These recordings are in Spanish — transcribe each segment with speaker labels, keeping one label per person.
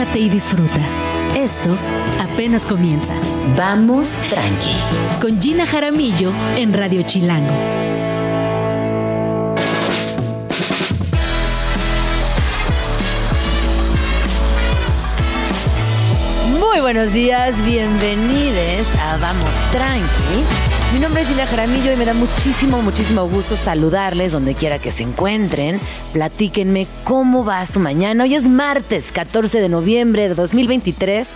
Speaker 1: relájate y disfruta. Esto apenas comienza.
Speaker 2: Vamos tranqui.
Speaker 1: Con Gina Jaramillo en Radio Chilango.
Speaker 2: Muy buenos días, bienvenidos a Vamos Tranqui. Mi nombre es Gina Jaramillo y me da muchísimo, muchísimo gusto saludarles donde quiera que se encuentren. Platíquenme cómo va su mañana. Hoy es martes 14 de noviembre de 2023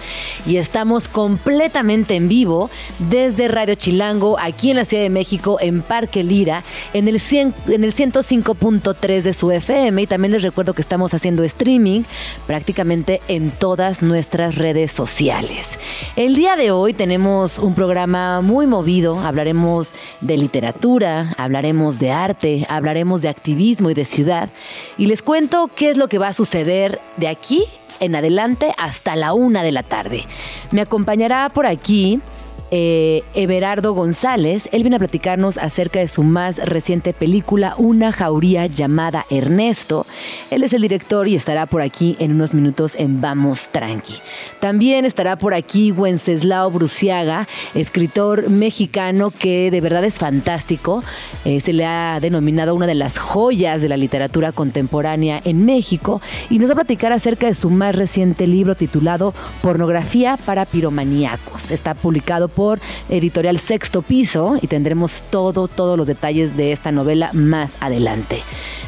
Speaker 2: y estamos completamente en vivo desde Radio Chilango, aquí en la Ciudad de México, en Parque Lira, en el, 100, en el 105.3 de su FM. Y también les recuerdo que estamos haciendo streaming prácticamente en todas nuestras redes sociales. El día de hoy tenemos un programa muy movido, hablaremos de literatura, hablaremos de arte, hablaremos de activismo y de ciudad. Y les cuento qué es lo que va a suceder de aquí en adelante hasta la una de la tarde. Me acompañará por aquí eh, Everardo González. Él viene a platicarnos acerca de su más reciente película, Una jauría llamada Ernesto. Él es el director y estará por aquí en unos minutos en Vamos Tranqui. También estará por aquí Wenceslao Bruciaga, escritor mexicano que de verdad es fantástico. Eh, se le ha denominado una de las joyas de la literatura contemporánea en México y nos va a platicar acerca de su más reciente libro titulado Pornografía para piromaníacos. Está publicado por Editorial Sexto Piso y tendremos todo, todos los detalles de esta novela más adelante.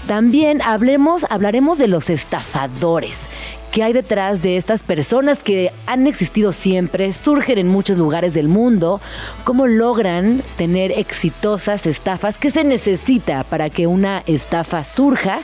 Speaker 2: También hablemos, hablaremos de los estafadores qué hay detrás de estas personas que han existido siempre, surgen en muchos lugares del mundo, cómo logran tener exitosas estafas, qué se necesita para que una estafa surja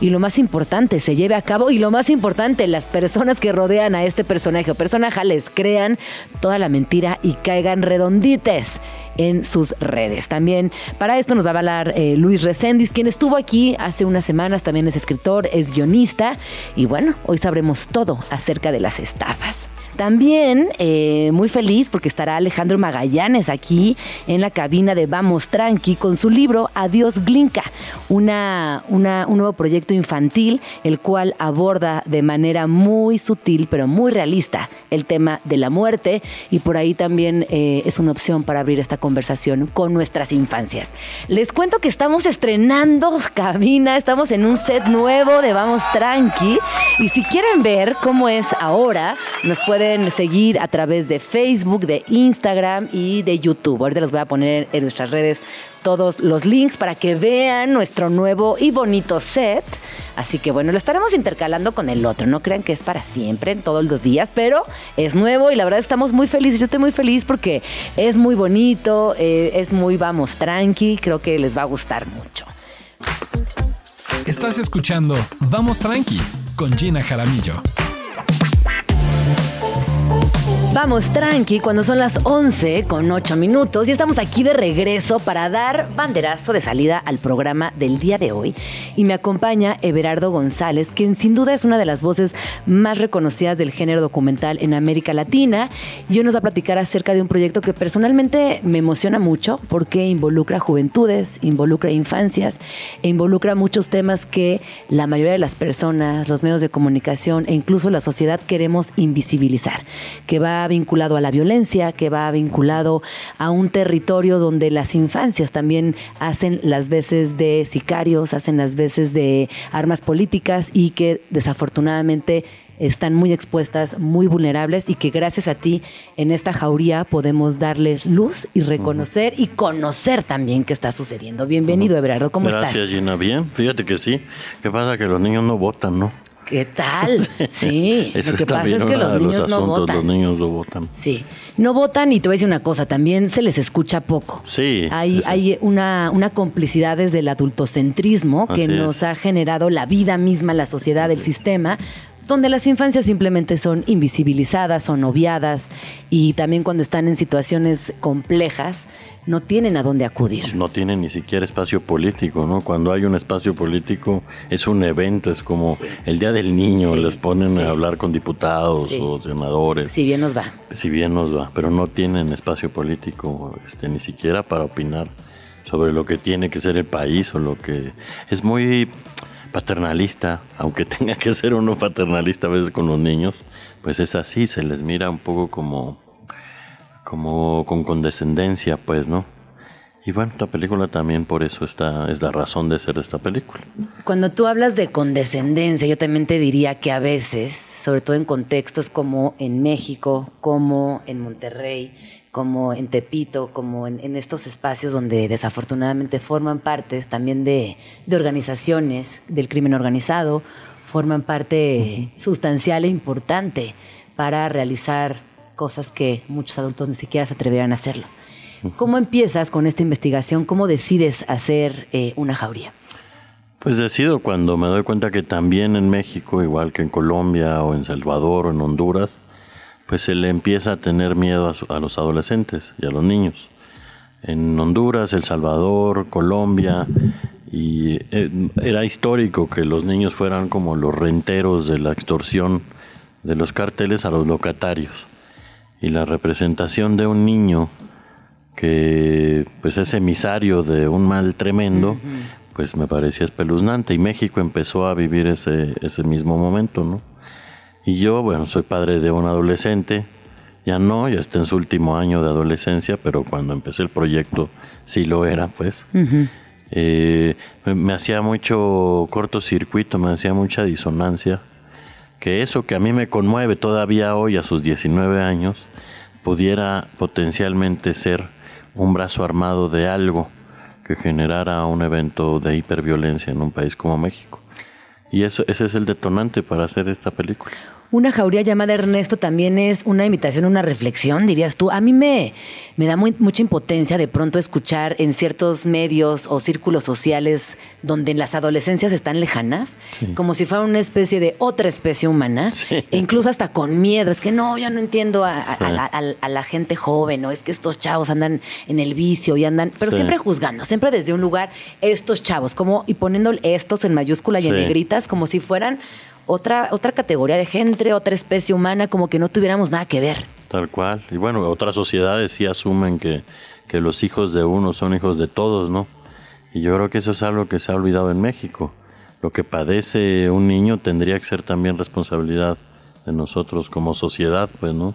Speaker 2: y lo más importante, se lleve a cabo y lo más importante, las personas que rodean a este personaje o personaje les crean toda la mentira y caigan redondites en sus redes. También para esto nos va a hablar eh, Luis Recendis, quien estuvo aquí hace unas semanas, también es escritor, es guionista y bueno, hoy sabremos todo acerca de las estafas. También eh, muy feliz porque estará Alejandro Magallanes aquí en la cabina de Vamos Tranqui con su libro Adiós Glinka, una, un nuevo proyecto infantil el cual aborda de manera muy sutil pero muy realista el tema de la muerte y por ahí también eh, es una opción para abrir esta conversación con nuestras infancias. Les cuento que estamos estrenando cabina, estamos en un set nuevo de Vamos Tranqui y si quieren ver cómo es ahora, nos pueden seguir a través de Facebook, de Instagram y de YouTube. Ahorita les voy a poner en nuestras redes todos los links para que vean nuestro nuevo y bonito set. Así que bueno, lo estaremos intercalando con el otro. No crean que es para siempre, en todos los días, pero es nuevo y la verdad estamos muy felices. Yo estoy muy feliz porque es muy bonito, eh, es muy vamos tranqui. Creo que les va a gustar mucho.
Speaker 3: Estás escuchando Vamos Tranqui con Gina Jaramillo.
Speaker 2: Vamos tranqui cuando son las 11 con 8 minutos y estamos aquí de regreso para dar banderazo de salida al programa del día de hoy. Y me acompaña Everardo González, quien sin duda es una de las voces más reconocidas del género documental en América Latina. Y hoy nos va a platicar acerca de un proyecto que personalmente me emociona mucho porque involucra juventudes, involucra infancias e involucra muchos temas que la mayoría de las personas, los medios de comunicación e incluso la sociedad queremos invisibilizar, que va vinculado a la violencia, que va vinculado a un territorio donde las infancias también hacen las veces de sicarios, hacen las veces de armas políticas y que desafortunadamente están muy expuestas, muy vulnerables y que gracias a ti en esta jauría podemos darles luz y reconocer y conocer también qué está sucediendo. Bienvenido, Everardo, ¿cómo
Speaker 4: estás?
Speaker 2: Gracias,
Speaker 4: Gina. Bien, fíjate que sí. ¿Qué pasa? Que los niños no votan, ¿no?
Speaker 2: ¿Qué tal? Sí,
Speaker 4: Eso lo que pasa es que los niños no votan. Los niños no votan.
Speaker 2: Sí, no votan y te voy a decir una cosa, también se les escucha poco.
Speaker 4: Sí.
Speaker 2: Hay, hay una, una complicidad desde el adultocentrismo que nos ha generado la vida misma, la sociedad, el sistema, donde las infancias simplemente son invisibilizadas, son obviadas y también cuando están en situaciones complejas no tienen a dónde acudir.
Speaker 4: No tienen ni siquiera espacio político, ¿no? Cuando hay un espacio político es un evento, es como el Día del Niño, les ponen a hablar con diputados o senadores.
Speaker 2: Si bien nos va.
Speaker 4: Si bien nos va, pero no tienen espacio político este, ni siquiera para opinar sobre lo que tiene que ser el país o lo que es muy paternalista, aunque tenga que ser uno paternalista a veces con los niños, pues es así, se les mira un poco como, como con condescendencia, pues, ¿no? Y bueno, esta película también por eso está, es la razón de ser esta película.
Speaker 2: Cuando tú hablas de condescendencia, yo también te diría que a veces, sobre todo en contextos como en México, como en Monterrey, como en Tepito, como en, estos espacios donde desafortunadamente forman parte también de, organizaciones del crimen organizado, forman parte sustancial e importante para realizar cosas que muchos adultos ni siquiera se atrevieran a hacerlo. ¿Cómo empiezas con esta investigación? ¿Cómo decides hacer eh, una jauría?
Speaker 4: Pues decido cuando me doy cuenta que también en México, igual que en Colombia o en Salvador o en Honduras, pues se le empieza a tener miedo a, los adolescentes y a los niños. En Honduras, El Salvador, Colombia, eh, era histórico que los niños fueran como los renteros de la extorsión de los carteles a los locatarios. Y la representación de un niño que pues es emisario de un mal tremendo, pues me parecía espeluznante y México empezó a vivir ese, ese mismo momento, ¿no? Y yo, bueno, soy padre de un adolescente, ya no, ya está en su último año de adolescencia, pero cuando empecé el proyecto sí lo era, pues. Eh, me, me, hacía mucho cortocircuito, me hacía mucha disonancia, que eso que a mí me conmueve todavía hoy a sus 19 años, pudiera potencialmente ser un brazo armado de algo que generara un evento de hiperviolencia en un país como México. Y eso, ese es el detonante para hacer esta película.
Speaker 2: Una jauría llamada Ernesto también es una invitación, una reflexión, dirías tú. A mí me, me da mucha impotencia de pronto escuchar en ciertos medios o círculos sociales donde las adolescencias están lejanas, como si fuera una especie de otra especie humana, e incluso hasta con miedo. Es que no, yo no entiendo a, la gente joven, o es que estos chavos andan en el vicio y andan, pero siempre juzgando, siempre desde un lugar, estos chavos, como y poniendo estos en mayúscula y en negritas, como si fueran otra, otra categoría de gente, otra especie humana, como que no tuviéramos nada que ver.
Speaker 4: Tal cual. Y bueno, otras sociedades sí asumen que, que los hijos de uno son hijos de todos, ¿no? Y yo creo que eso es algo que se ha olvidado en México. Lo que padece un niño tendría que ser también responsabilidad de nosotros como sociedad, pues, ¿no?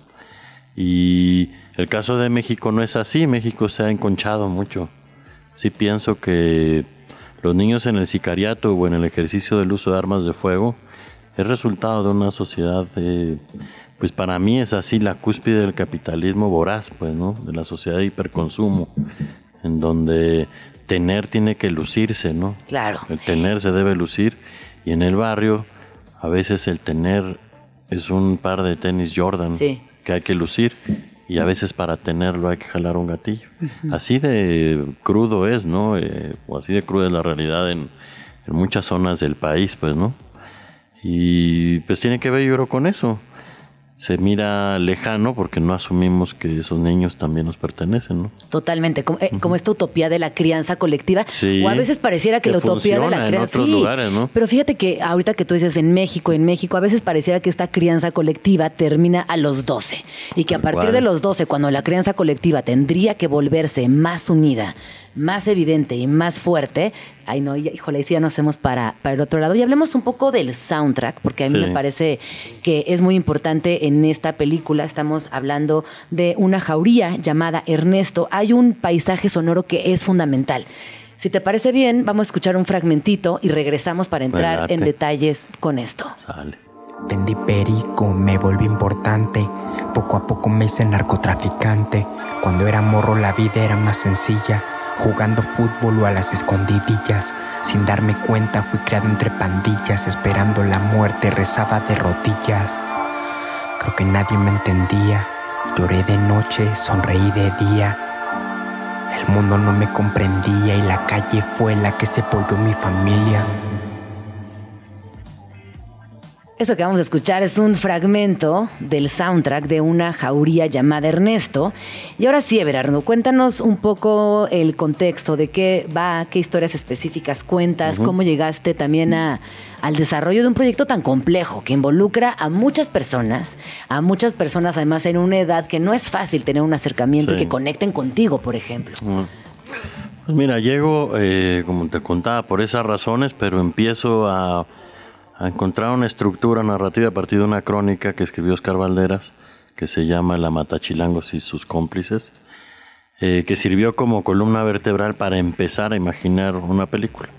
Speaker 4: Y el caso de México no es así. México se ha enconchado mucho. Sí pienso que los niños en el sicariato o en el ejercicio del uso de armas de fuego es resultado de una sociedad, pues para mí es así la cúspide del capitalismo voraz, pues, ¿no? De la sociedad de hiperconsumo, en donde tener tiene que lucirse, ¿no?
Speaker 2: Claro.
Speaker 4: El tener se debe lucir y en el barrio a veces el tener es un par de tenis Jordan que hay que lucir y a veces para tenerlo hay que jalar un gatillo. Así de crudo es, ¿no? Eh, o así de cruda es la realidad en, en muchas zonas del país, pues, ¿no? Y pues tiene que ver yo creo con eso. Se mira lejano porque no asumimos que esos niños también nos pertenecen, ¿no?
Speaker 2: Totalmente, como, eh, esta utopía de la crianza colectiva. o a veces pareciera que, la utopía de la crianza. Sí, ¿no? Pero fíjate que ahorita que tú dices en México, en México, a veces pareciera que esta crianza colectiva termina a los 12. Y que a partir de los 12, cuando la crianza colectiva tendría que volverse más unida, más evidente y más fuerte, ay no, híjole, si ya nos hacemos para, para el otro lado. Y hablemos un poco del soundtrack, porque a mí me parece que es muy importante en esta película. Estamos hablando de una jauría llamada Ernesto. Hay un paisaje sonoro que es fundamental. Si te parece bien, vamos a escuchar un fragmentito y regresamos para entrar en detalles con esto.
Speaker 5: Vendí perico, me volví importante. Poco a poco me hice narcotraficante. Cuando era morro la vida era más sencilla jugando fútbol o a las escondidillas. Sin darme cuenta fui criado entre pandillas, esperando la muerte rezaba de rodillas. Creo que nadie me entendía, lloré de noche, sonreí de día. El mundo no me comprendía y la calle fue la que se volvió mi familia.
Speaker 2: Eso que vamos a escuchar es un fragmento del soundtrack de una jauría llamada Ernesto. Y ahora sí, Everardo, cuéntanos un poco el contexto de qué va, qué historias específicas cuentas, cómo llegaste también a, al desarrollo de un proyecto tan complejo que involucra a muchas personas, a muchas personas además en una edad que no es fácil tener un acercamiento y que conecten contigo, por ejemplo.
Speaker 4: Pues mira, llego, eh, como te contaba, por esas razones, pero empiezo a, a encontrar una estructura narrativa a partir de una crónica que escribió Oscar Valderas, que se llama La Matachilangos y sus cómplices, eh, que sirvió como columna vertebral para empezar a imaginar una película.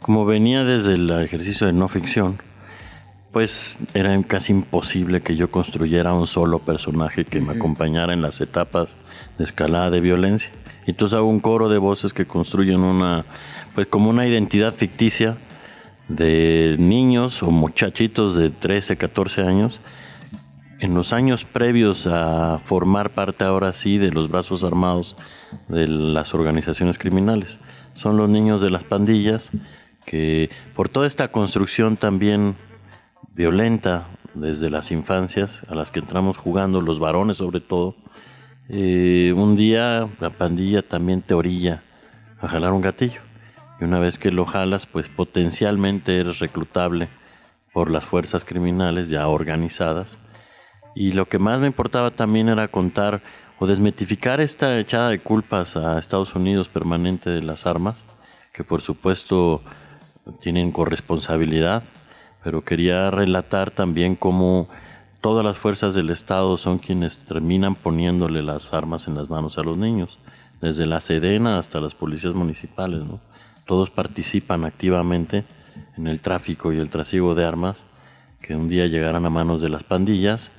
Speaker 4: Como venía desde el ejercicio de no ficción, pues era casi imposible que yo construyera un solo personaje que me acompañara en las etapas de escalada de violencia. Y entonces hago un coro de voces que construyen una, pues como una identidad ficticia de niños o muchachitos de 13, 14 años en los años previos a formar parte ahora sí de los brazos armados de las organizaciones criminales. Son los niños de las pandillas que por toda esta construcción también violenta desde las infancias a las que entramos jugando, los varones sobre todo, eh, un día la pandilla también te orilla a jalar un gatillo. Y una vez que lo jalas, pues potencialmente eres reclutable por las fuerzas criminales ya organizadas. Y lo que más me importaba también era contar o desmitificar esta echada de culpas a Estados Unidos permanente de las armas, que por supuesto tienen corresponsabilidad, pero quería relatar también cómo todas las fuerzas del Estado son quienes terminan poniéndole las armas en las manos a los niños, desde la Sedena hasta las policías municipales, ¿no? Todos participan activamente en el tráfico y el trasiego de armas que un día llegarán a manos de las pandillas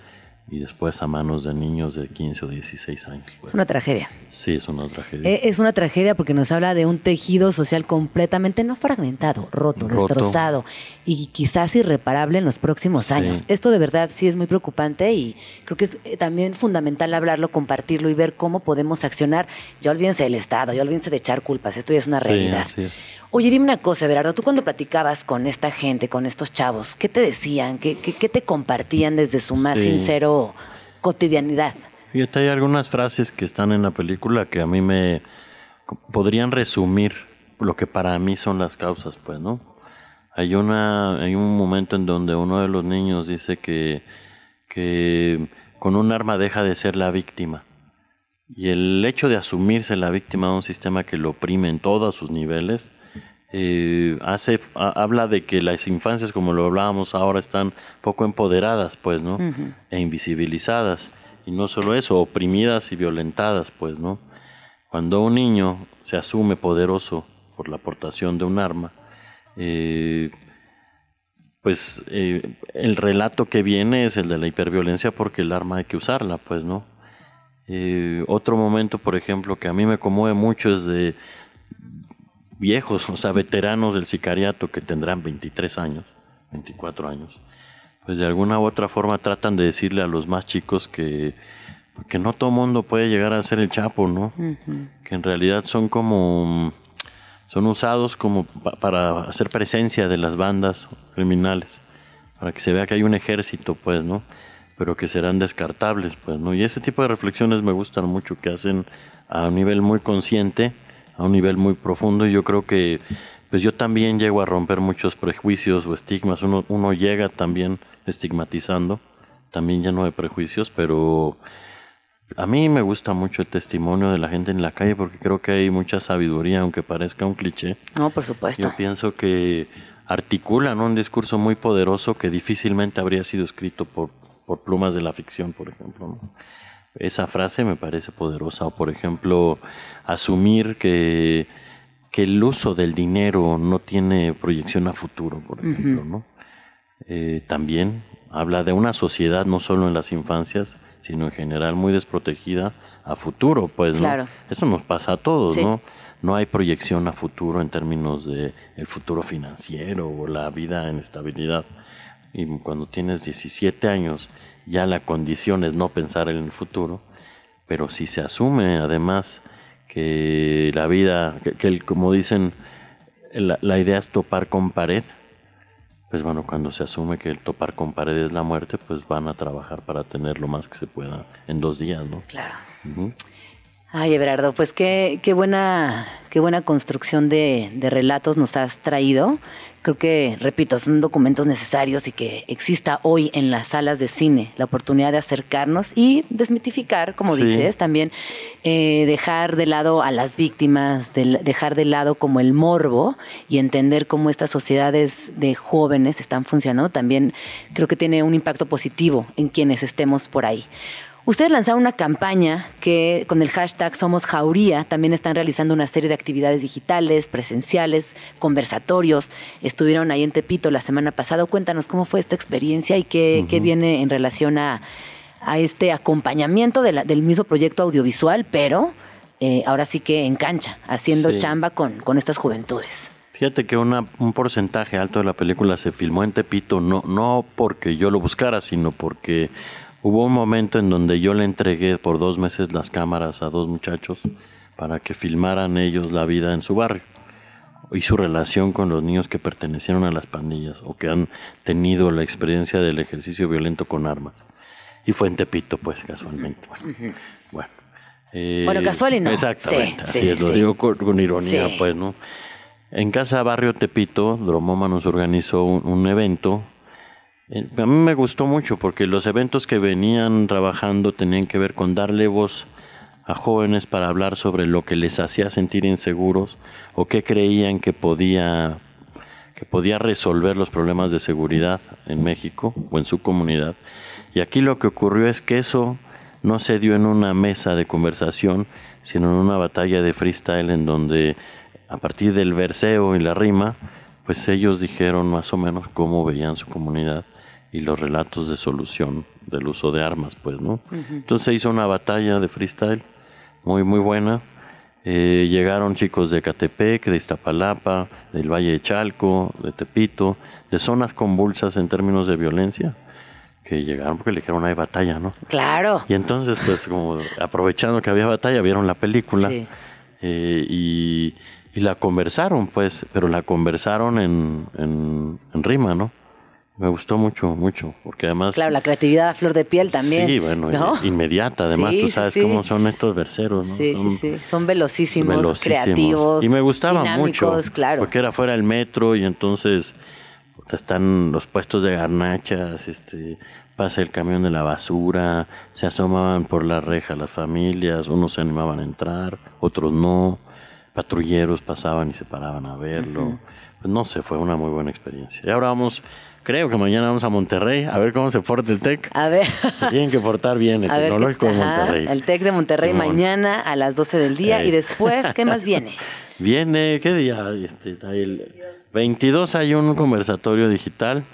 Speaker 4: y después a manos de niños de 15 o 16 años.
Speaker 2: Es una tragedia.
Speaker 4: Sí, es una tragedia.
Speaker 2: Eh, es una tragedia porque nos habla de un tejido social completamente no fragmentado, roto,
Speaker 4: Roto.
Speaker 2: destrozado y quizás irreparable en los próximos años.
Speaker 4: Sí.
Speaker 2: Esto de verdad sí es muy preocupante y creo que es eh, también fundamental hablarlo, compartirlo y ver cómo podemos accionar. Ya olvídense del Estado, ya olvídense de echar culpas, esto ya es una
Speaker 4: Sí,
Speaker 2: realidad.
Speaker 4: así es.
Speaker 2: Oye, dime una cosa, Berardo, tú cuando platicabas con esta gente, con estos chavos, ¿qué te decían? ¿Qué, qué, qué te compartían desde su más
Speaker 4: Sí.
Speaker 2: sincero cotidianidad?
Speaker 4: Hay algunas frases que están en la película que a mí me podrían resumir lo que para mí son las causas, pues, ¿no? Hay una, hay un momento en donde uno de los niños dice que, que con un arma deja de ser la víctima. Y el hecho de asumirse la víctima de un sistema que lo oprime en todos sus niveles, eh, hace, ha- habla de que las infancias, como lo hablábamos ahora, están poco empoderadas, pues, ¿no? E invisibilizadas. Y no solo eso, oprimidas y violentadas, pues, ¿no? Cuando un niño se asume poderoso por la aportación de un arma, eh, pues eh, el relato que viene es el de la hiperviolencia porque el arma hay que usarla, pues, ¿no? Eh, otro momento, por ejemplo, que a mí me conmueve mucho es de viejos, o sea, veteranos del sicariato que tendrán 23 años, 24 años, pues de alguna u otra forma tratan de decirle a los más chicos que, que no todo mundo puede llegar a ser el chapo, ¿no? Que en realidad son como, son usados como pa- para hacer presencia de las bandas criminales, para que se vea que hay un ejército, pues, ¿no? Pero que serán descartables, pues, ¿no? Y ese tipo de reflexiones me gustan mucho, que hacen a un nivel muy consciente, a un nivel muy profundo, y yo creo que, pues yo también llego a romper muchos prejuicios o estigmas, uno, uno llega también estigmatizando, también lleno de prejuicios, pero a mí me gusta mucho el testimonio de la gente en la calle porque creo que hay mucha sabiduría, aunque parezca un cliché.
Speaker 2: No, por supuesto.
Speaker 4: Yo pienso que articulan un discurso muy poderoso que difícilmente habría sido escrito por, por plumas de la ficción, por ejemplo. ¿no? Esa frase me parece poderosa. O, por ejemplo, asumir que, que el uso del dinero no tiene proyección a futuro, por ejemplo. ¿no? Eh, también habla de una sociedad, no solo en las infancias, sino en general muy desprotegida a futuro, pues, ¿no?
Speaker 2: Claro.
Speaker 4: Eso nos pasa a todos,
Speaker 2: Sí.
Speaker 4: ¿no? No hay proyección a futuro en términos de el futuro financiero o la vida en estabilidad. Y cuando tienes 17 años, ya la condición es no pensar en el futuro, pero si se asume además que la vida, que, que el- como dicen, la, la idea es topar con pared, pues bueno, cuando se asume que el topar con pared es la muerte, pues van a trabajar para tener lo más que se pueda en dos días, ¿no?
Speaker 2: Claro. Ay, Everardo, pues qué, qué buena, qué buena construcción de, de relatos nos has traído. Creo que, repito, son documentos necesarios y que exista hoy en las salas de cine la oportunidad de acercarnos y desmitificar, como
Speaker 4: Sí.
Speaker 2: dices, también eh, dejar de lado a las víctimas, dejar de lado como el morbo y entender cómo estas sociedades de jóvenes están funcionando, también creo que tiene un impacto positivo en quienes estemos por ahí. Ustedes lanzaron una campaña que con el hashtag Somos Jauría también están realizando una serie de actividades digitales, presenciales, conversatorios. Estuvieron ahí en Tepito la semana pasada. Cuéntanos cómo fue esta experiencia y qué, qué viene en relación a, a este acompañamiento de la- del mismo proyecto audiovisual, pero eh, ahora sí que en cancha, haciendo
Speaker 4: Sí.
Speaker 2: chamba con, con estas juventudes.
Speaker 4: Fíjate que una- un porcentaje alto de la película se filmó en Tepito, no, no porque yo lo buscara, sino porque hubo un momento en donde yo le entregué por dos meses las cámaras a dos muchachos para que filmaran ellos la vida en su barrio y su relación con los niños que pertenecieron a las pandillas o que han tenido la experiencia del ejercicio violento con armas. Y fue en Tepito, pues, casualmente. Bueno, bueno, eh,
Speaker 2: Bueno, casual y no.
Speaker 4: Exactamente,
Speaker 2: Sí,
Speaker 4: así
Speaker 2: sí,
Speaker 4: es,
Speaker 2: sí,
Speaker 4: lo
Speaker 2: sí.
Speaker 4: digo con, con ironía,
Speaker 2: Sí.
Speaker 4: pues, ¿no? En Casa Barrio Tepito, Dromoma nos organizó un, un evento. Eh, A mí me gustó mucho porque los eventos que venían trabajando tenían que ver con darle voz a jóvenes para hablar sobre lo que les hacía sentir inseguros o qué creían que podía que podía resolver los problemas de seguridad en México o en su comunidad. Y aquí lo que ocurrió es que eso no se dio en una mesa de conversación, sino en una batalla de freestyle en donde a partir del verseo y la rima, pues ellos dijeron más o menos cómo veían su comunidad y los relatos de solución del uso de armas, pues, ¿no? Entonces se hizo una batalla de freestyle muy, muy buena. Eh, llegaron chicos de Catepec, de Iztapalapa, del Valle de Chalco, de Tepito, de zonas convulsas en términos de violencia, que llegaron porque le dijeron hay batalla, ¿no?
Speaker 2: Claro.
Speaker 4: Y entonces, pues, como aprovechando que había batalla, vieron la película
Speaker 2: Sí.
Speaker 4: eh, y, y la conversaron, pues, pero la conversaron en, en, en rima, ¿no? Me gustó mucho, mucho, porque además...
Speaker 2: Claro, la creatividad a flor de piel también.
Speaker 4: Sí, bueno,
Speaker 2: ¿no?
Speaker 4: inmediata. Además,
Speaker 2: Sí,
Speaker 4: tú
Speaker 2: sí,
Speaker 4: sabes
Speaker 2: sí.
Speaker 4: cómo son estos verseros, ¿no?
Speaker 2: Sí, sí,
Speaker 4: Son
Speaker 2: sí. Son velocísimos,
Speaker 4: velocísimos.
Speaker 2: creativos.
Speaker 4: Y me gustaba mucho.
Speaker 2: claro.
Speaker 4: Porque era fuera del metro y entonces están los puestos de garnachas, este, pasa el camión de la basura, se asomaban por la reja las familias, unos se animaban a entrar, otros no. Patrulleros pasaban y se paraban a verlo. Pues no sé, fue una muy buena experiencia. Y ahora vamos, creo que mañana vamos a Monterrey a ver cómo se porta el TEC.
Speaker 2: A ver.
Speaker 4: Se tienen que portar bien el
Speaker 2: A
Speaker 4: tecnológico de
Speaker 2: ajá,
Speaker 4: Monterrey.
Speaker 2: El TEC de Monterrey
Speaker 4: Simón.
Speaker 2: mañana a las 12 del día.
Speaker 4: Ey.
Speaker 2: Y después, ¿qué más viene?
Speaker 4: Viene, ¿qué día? Este, el 22 hay un conversatorio digital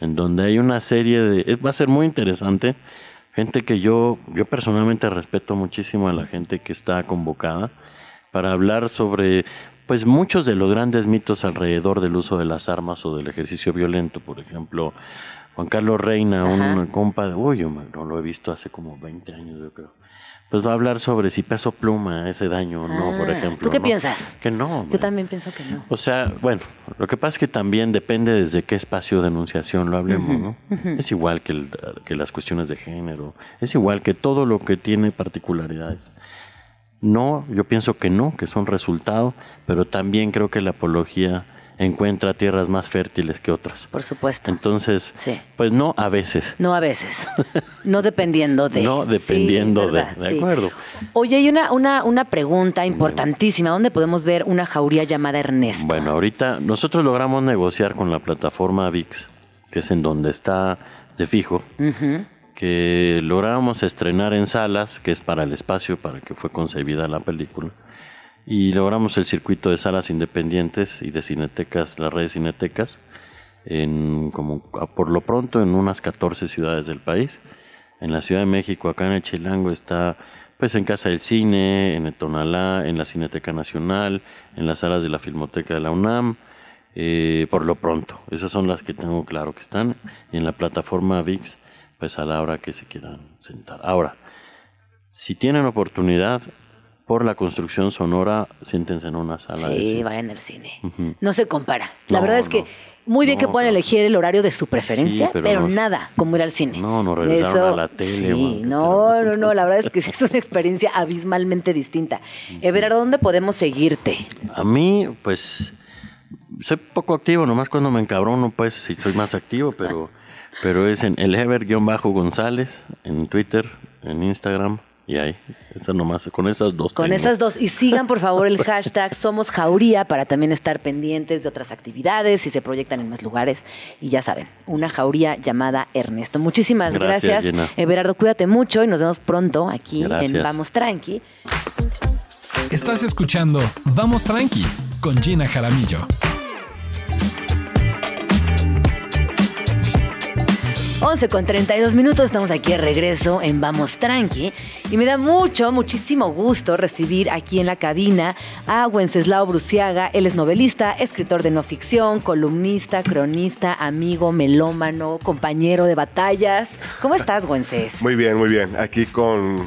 Speaker 4: en donde hay una serie de... Va a ser muy interesante. Gente que yo, yo personalmente respeto muchísimo a la gente que está convocada para hablar sobre pues muchos de los grandes mitos alrededor del uso de las armas o del ejercicio violento. Por ejemplo, Juan Carlos Reina,
Speaker 2: Ajá.
Speaker 4: un compa de... Uy, yo no lo he visto hace como 20 años, yo creo. Pues va a hablar sobre si peso pluma hace daño o no, por
Speaker 2: Ah,
Speaker 4: ejemplo.
Speaker 2: ¿Tú qué
Speaker 4: ¿no?
Speaker 2: piensas?
Speaker 4: Que no.
Speaker 2: Yo también pienso que no.
Speaker 4: O sea, bueno, lo que pasa es que también depende desde qué espacio de enunciación lo hablemos, ¿no? Es igual que, el- que las cuestiones de género, es igual que todo lo que tiene particularidades. No, yo pienso que no, que son resultado, pero también creo que la apología encuentra tierras más fértiles que otras.
Speaker 2: Por supuesto.
Speaker 4: Entonces,
Speaker 2: Sí.
Speaker 4: pues no a veces.
Speaker 2: No a veces. No dependiendo de.
Speaker 4: No dependiendo
Speaker 2: Sí,
Speaker 4: de.
Speaker 2: ¿verdad?
Speaker 4: De
Speaker 2: Sí.
Speaker 4: acuerdo.
Speaker 2: Oye, hay una, una, una pregunta importantísima. ¿Dónde podemos ver una jauría llamada Ernesto?
Speaker 4: Bueno, ahorita nosotros logramos negociar con la plataforma VIX, que es en donde está de fijo,
Speaker 2: Ujú.
Speaker 4: Que logramos estrenar en salas, que es para el espacio para que fue concebida la película, y logramos el circuito de salas independientes y de cinetecas, las redes cinetecas, en como por lo pronto en unas 14 ciudades del país. En la Ciudad de México, acá en el Chilango, está pues en Casa del Cine, en el Tonalá, en la Cineteca Nacional, en las salas de la Filmoteca de la UNAM, eh, por lo pronto. Esas son las que tengo claro que están. Y en la plataforma VIX, pues a la hora que se quieran sentar. Ahora, si tienen oportunidad, por la construcción sonora, siéntense en una sala de
Speaker 2: Sí,
Speaker 4: cine.
Speaker 2: vayan al cine. No se compara. La
Speaker 4: No,
Speaker 2: verdad es que
Speaker 4: no.
Speaker 2: muy bien que puedan elegir el horario de su preferencia,
Speaker 4: Sí,
Speaker 2: pero, nada como ir al cine.
Speaker 4: No, no regresaron a la tele,
Speaker 2: Sí,
Speaker 4: bueno, ¿qué
Speaker 2: no,
Speaker 4: te
Speaker 2: no,
Speaker 4: lo-
Speaker 2: no, la verdad es que es una experiencia abismalmente distinta. Everardo, ¿dónde podemos seguirte?
Speaker 4: A mí, pues, soy poco activo, nomás cuando me encabrono, pues, sí soy más activo, pero, pero es en el Ever-González, en Twitter, en Instagram, y ahí, esa nomás, con esas dos.
Speaker 2: Con
Speaker 4: tengo.
Speaker 2: esas dos. Y sigan, por favor, el hashtag Somos Jauría para también estar pendientes de otras actividades, si se proyectan en más lugares. Y ya saben, una jauría llamada Ernesto. Muchísimas
Speaker 4: Gracias,
Speaker 2: gracias. Cuídate mucho y nos vemos pronto aquí en. Vamos Tranqui.
Speaker 3: Estás escuchando Vamos Tranqui con Gina Jaramillo.
Speaker 2: 11 con 32 minutos, estamos aquí de regreso en Vamos Tranqui y me da mucho, muchísimo gusto recibir aquí en la cabina a Wenceslao Bruciaga. Él es novelista, escritor de no ficción, columnista, cronista, amigo, melómano, compañero de batallas. ¿Cómo estás, Wences?
Speaker 6: Muy bien, muy bien. Aquí con,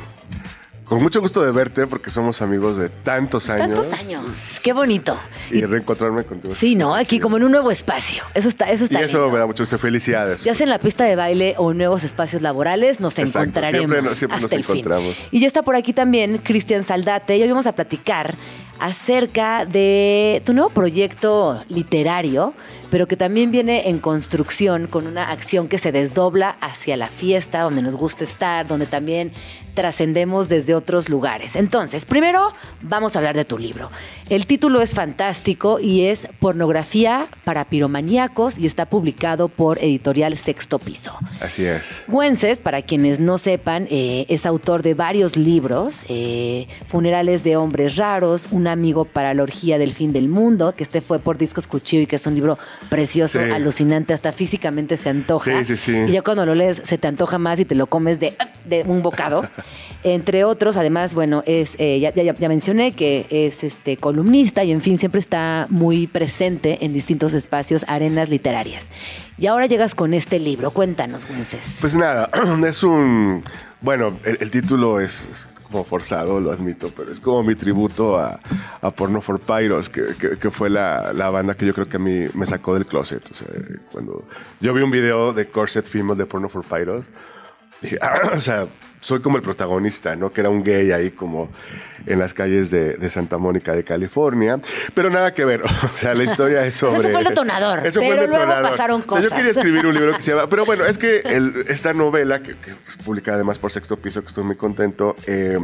Speaker 6: con mucho gusto de verte porque somos amigos de tantos años.
Speaker 2: Tantos años. Qué bonito.
Speaker 6: Y reencontrarme contigo.
Speaker 2: Sí, ¿no? Aquí
Speaker 6: chido.
Speaker 2: como en un nuevo espacio. Eso está, eso
Speaker 6: Y
Speaker 2: está
Speaker 6: eso
Speaker 2: lindo.
Speaker 6: me da mucho gusto. Felicidades.
Speaker 2: Ya sea en la pista de baile o en nuevos espacios laborales, nos
Speaker 6: Exacto,
Speaker 2: encontraremos
Speaker 6: siempre siempre
Speaker 2: hasta
Speaker 6: nos
Speaker 2: el fin.
Speaker 6: encontramos.
Speaker 2: Y ya está por aquí también Cristian Saldate y hoy vamos a platicar acerca de tu nuevo proyecto literario, pero que también viene en construcción con una acción que se desdobla hacia la fiesta, donde nos gusta estar, donde también trascendemos desde otros lugares. Entonces, primero vamos a hablar de tu libro. El título es fantástico y es Pornografía para piromaníacos y está publicado por editorial Sexto Piso.
Speaker 6: Así es.
Speaker 2: Güences, para quienes no sepan, eh, es autor de varios libros, eh, Funerales de Hombres Raros, Un amigo para la orgía del fin del mundo, que este fue por Discos Cuchillo y que es un libro precioso,
Speaker 6: Sí.
Speaker 2: alucinante, hasta físicamente se antoja.
Speaker 6: Sí, sí, sí.
Speaker 2: Y ya cuando lo lees se te antoja más y te lo comes de, de un bocado. Entre otros, además, bueno, es eh, ya, ya- ya mencioné que es este columnista y en fin, siempre está muy presente en distintos espacios, arenas literarias. Y ahora llegas con este libro. Cuéntanos, Güences.
Speaker 6: Pues nada, es un. Bueno, el, el título es, es como forzado, lo admito, pero es como mi tributo a, a Porno for Pyros, que, que- que fue la, la banda que yo creo que a mí me sacó del closet. O sea, cuando yo vi un video de Corset Female de Porno for Pyros, dije, "Ah", o sea, soy como el protagonista, ¿no? Que era un gay ahí como en las calles de, de Santa Mónica de California. Pero nada que ver. O sea, la historia es sobre...
Speaker 2: Eso fue el detonador,
Speaker 6: Eso fue
Speaker 2: pero luego pasaron
Speaker 6: O sea, yo
Speaker 2: cosas.
Speaker 6: quería escribir un libro que se llama... Pero bueno, es que el- esta novela, que, que es publicada además por Sexto Piso, que estoy muy contento, eh,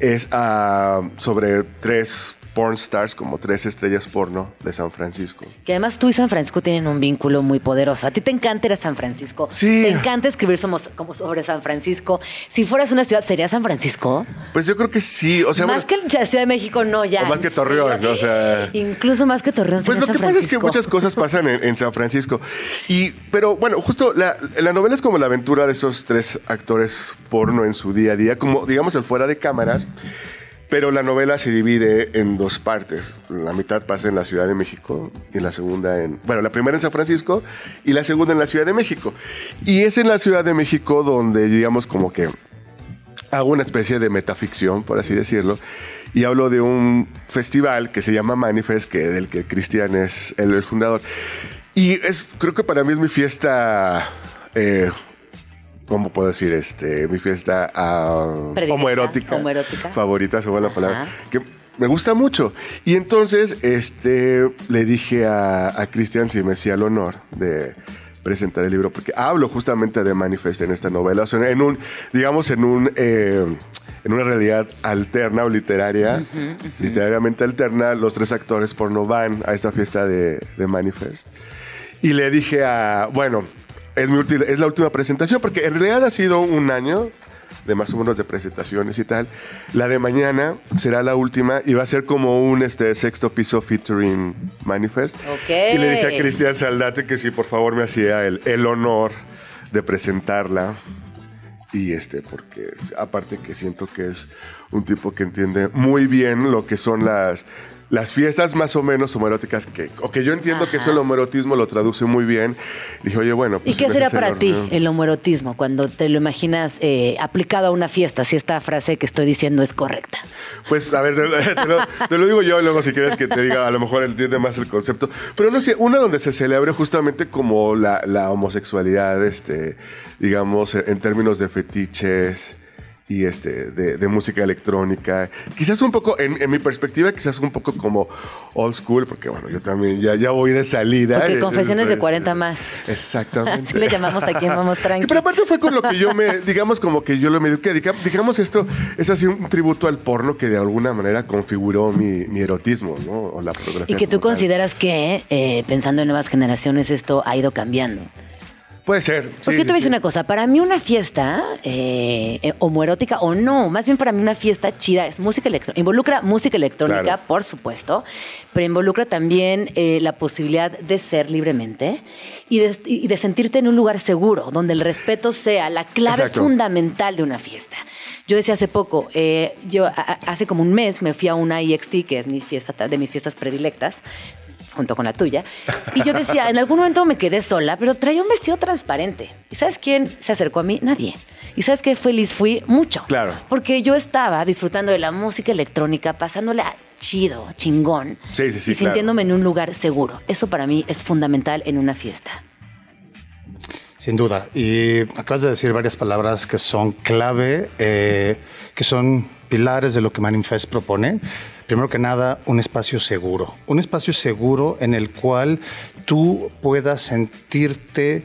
Speaker 6: es ah, sobre tres porn stars, como tres estrellas porno de San Francisco.
Speaker 2: Que además tú y San Francisco tienen un vínculo muy poderoso. A ti te encanta ir a San Francisco.
Speaker 6: Sí.
Speaker 2: Te encanta escribir somos, como sobre San Francisco. Si fueras una ciudad, ¿sería San Francisco?
Speaker 6: Pues yo creo que sí. O sea,
Speaker 2: más
Speaker 6: bueno,
Speaker 2: que la Ciudad de México, no ya.
Speaker 6: O más que Torreón. O sea-
Speaker 2: Incluso más que Torreón.
Speaker 6: Pues lo
Speaker 2: San
Speaker 6: que pasa es que muchas cosas pasan en, en San Francisco. Y, pero bueno, justo la, la novela es como la aventura de esos tres actores porno en su día a día, como digamos el fuera de cámaras. Pero la novela se divide en dos partes. La mitad pasa en la Ciudad de México y la segunda en... Bueno, la primera en San Francisco y la segunda en la Ciudad de México. Y es en la Ciudad de México donde, digamos, como que hago una especie de metaficción, por así decirlo, y hablo de un festival que se llama Manifest, que del que Cristian es el, fundador. Y es, creo que para mí es mi fiesta, eh, ¿cómo puedo decir? Este, mi fiesta
Speaker 2: Predilecta,
Speaker 6: homoerótica,
Speaker 2: homoerótica.
Speaker 6: favorita, se la palabra, que me gusta mucho. Y entonces este, le dije a, a Cristian si me hacía el honor de presentar el libro, porque hablo justamente de Manifest en esta novela, o sea, en un, digamos, en un... eh, en una realidad alterna o literaria, literariamente alterna, los tres actores porno van a esta fiesta de, de Manifest. Y le dije a, bueno, es, mi ulti- es la última presentación, porque en realidad ha sido un año de más o menos de presentaciones y tal. La de mañana será la última y va a ser como un este, sexto piso featuring Manifest. Y le dije a Cristian Saldate que si por favor me hacía el, el honor de presentarla. Y este, porque aparte que siento que es un tipo que entiende muy bien lo que son las las fiestas más o menos homoeróticas, que, o que yo entiendo que eso el homoerotismo lo traduce muy bien. Dije, oye, bueno,
Speaker 2: pues. ¿Y qué será para ti el homoerotismo cuando te lo imaginas eh, aplicado a una fiesta? Si esta frase que estoy diciendo es correcta.
Speaker 6: Pues, a ver, te, te lo, te lo digo yo, luego si quieres que te diga, a lo mejor entiende más el concepto. Pero no sé, una donde se celebre justamente como la, la homosexualidad, este, digamos, en términos de fetiches y este, de, de música electrónica. Quizás un poco, en, en mi perspectiva, quizás un poco como old school, porque bueno, yo también ya, ya voy de salida.
Speaker 2: Porque
Speaker 6: Eh,
Speaker 2: confesiones de
Speaker 6: este,
Speaker 2: 40 más.
Speaker 6: Exactamente.
Speaker 2: Así le llamamos aquí en Vamos Tranqui.
Speaker 6: pero aparte fue con lo que yo me, digamos, como que yo lo me que diga- digamos esto, es así un tributo al porno que de alguna manera configuró mi, mi erotismo, ¿no? O la.
Speaker 2: Y que tú consideras que, eh, pensando en nuevas generaciones, esto ha ido cambiando.
Speaker 6: Puede ser.
Speaker 2: Porque
Speaker 6: sí,
Speaker 2: te voy a decir una cosa, para mí una fiesta eh, eh, homoerótica o no, más bien para mí una fiesta chida es música electrónica. Involucra música electrónica,
Speaker 6: Claro.
Speaker 2: por supuesto, pero involucra también eh, la posibilidad de ser libremente y de, y de sentirte en un lugar seguro, donde el respeto sea la clave
Speaker 6: Exacto.
Speaker 2: fundamental de una fiesta. Yo decía hace poco, eh, yo a- hace como un mes me fui a una IXT, que es mi fiesta, de mis fiestas predilectas, junto con la tuya. Y yo decía, en algún momento me quedé sola, pero traía un vestido transparente. ¿Y sabes quién se acercó a mí? Nadie. ¿Y sabes qué feliz fui? Mucho.
Speaker 6: Claro.
Speaker 2: Porque yo estaba disfrutando de la música electrónica, pasándola chido, chingón.
Speaker 6: Sí, sí, sí,
Speaker 2: Y
Speaker 6: claro.
Speaker 2: sintiéndome en un lugar seguro. Eso para mí es fundamental en una fiesta.
Speaker 7: Sin duda. Y acabas de decir varias palabras que son clave, eh, que son pilares de lo que Manifest propone. Primero que nada, un espacio seguro. Un espacio seguro en el cual tú puedas sentirte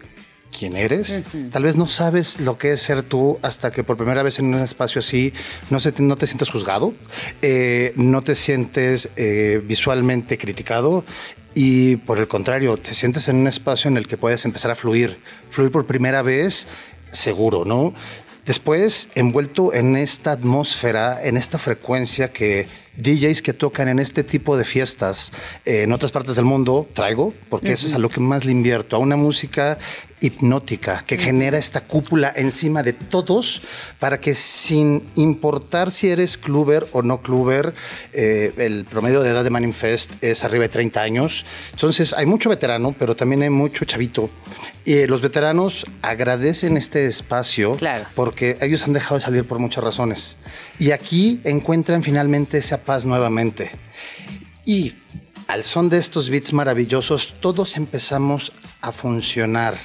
Speaker 7: quién eres. Tal vez no sabes lo que es ser tú hasta que por primera vez en un espacio así no, se te, no te sientes juzgado, eh, no te sientes eh, visualmente criticado y por el contrario, te sientes en un espacio en el que puedes empezar a fluir, fluir por primera vez seguro, ¿no? Después, envuelto en esta atmósfera, en esta frecuencia que DJs que tocan en este tipo de fiestas eh, en otras partes del mundo traigo, porque eso es a lo que más le invierto, a una música hipnótica que genera esta cúpula encima de todos para que sin importar si eres cluber o no cluber, eh, el promedio de edad de Manifest es arriba de 30 años. Entonces hay mucho veterano, pero también hay mucho chavito. Y eh, los veteranos agradecen este espacio
Speaker 2: Claro.
Speaker 7: porque ellos han dejado de salir por muchas razones. Y aquí encuentran finalmente esa paz nuevamente. Y al son de estos beats maravillosos, todos empezamos a funcionar,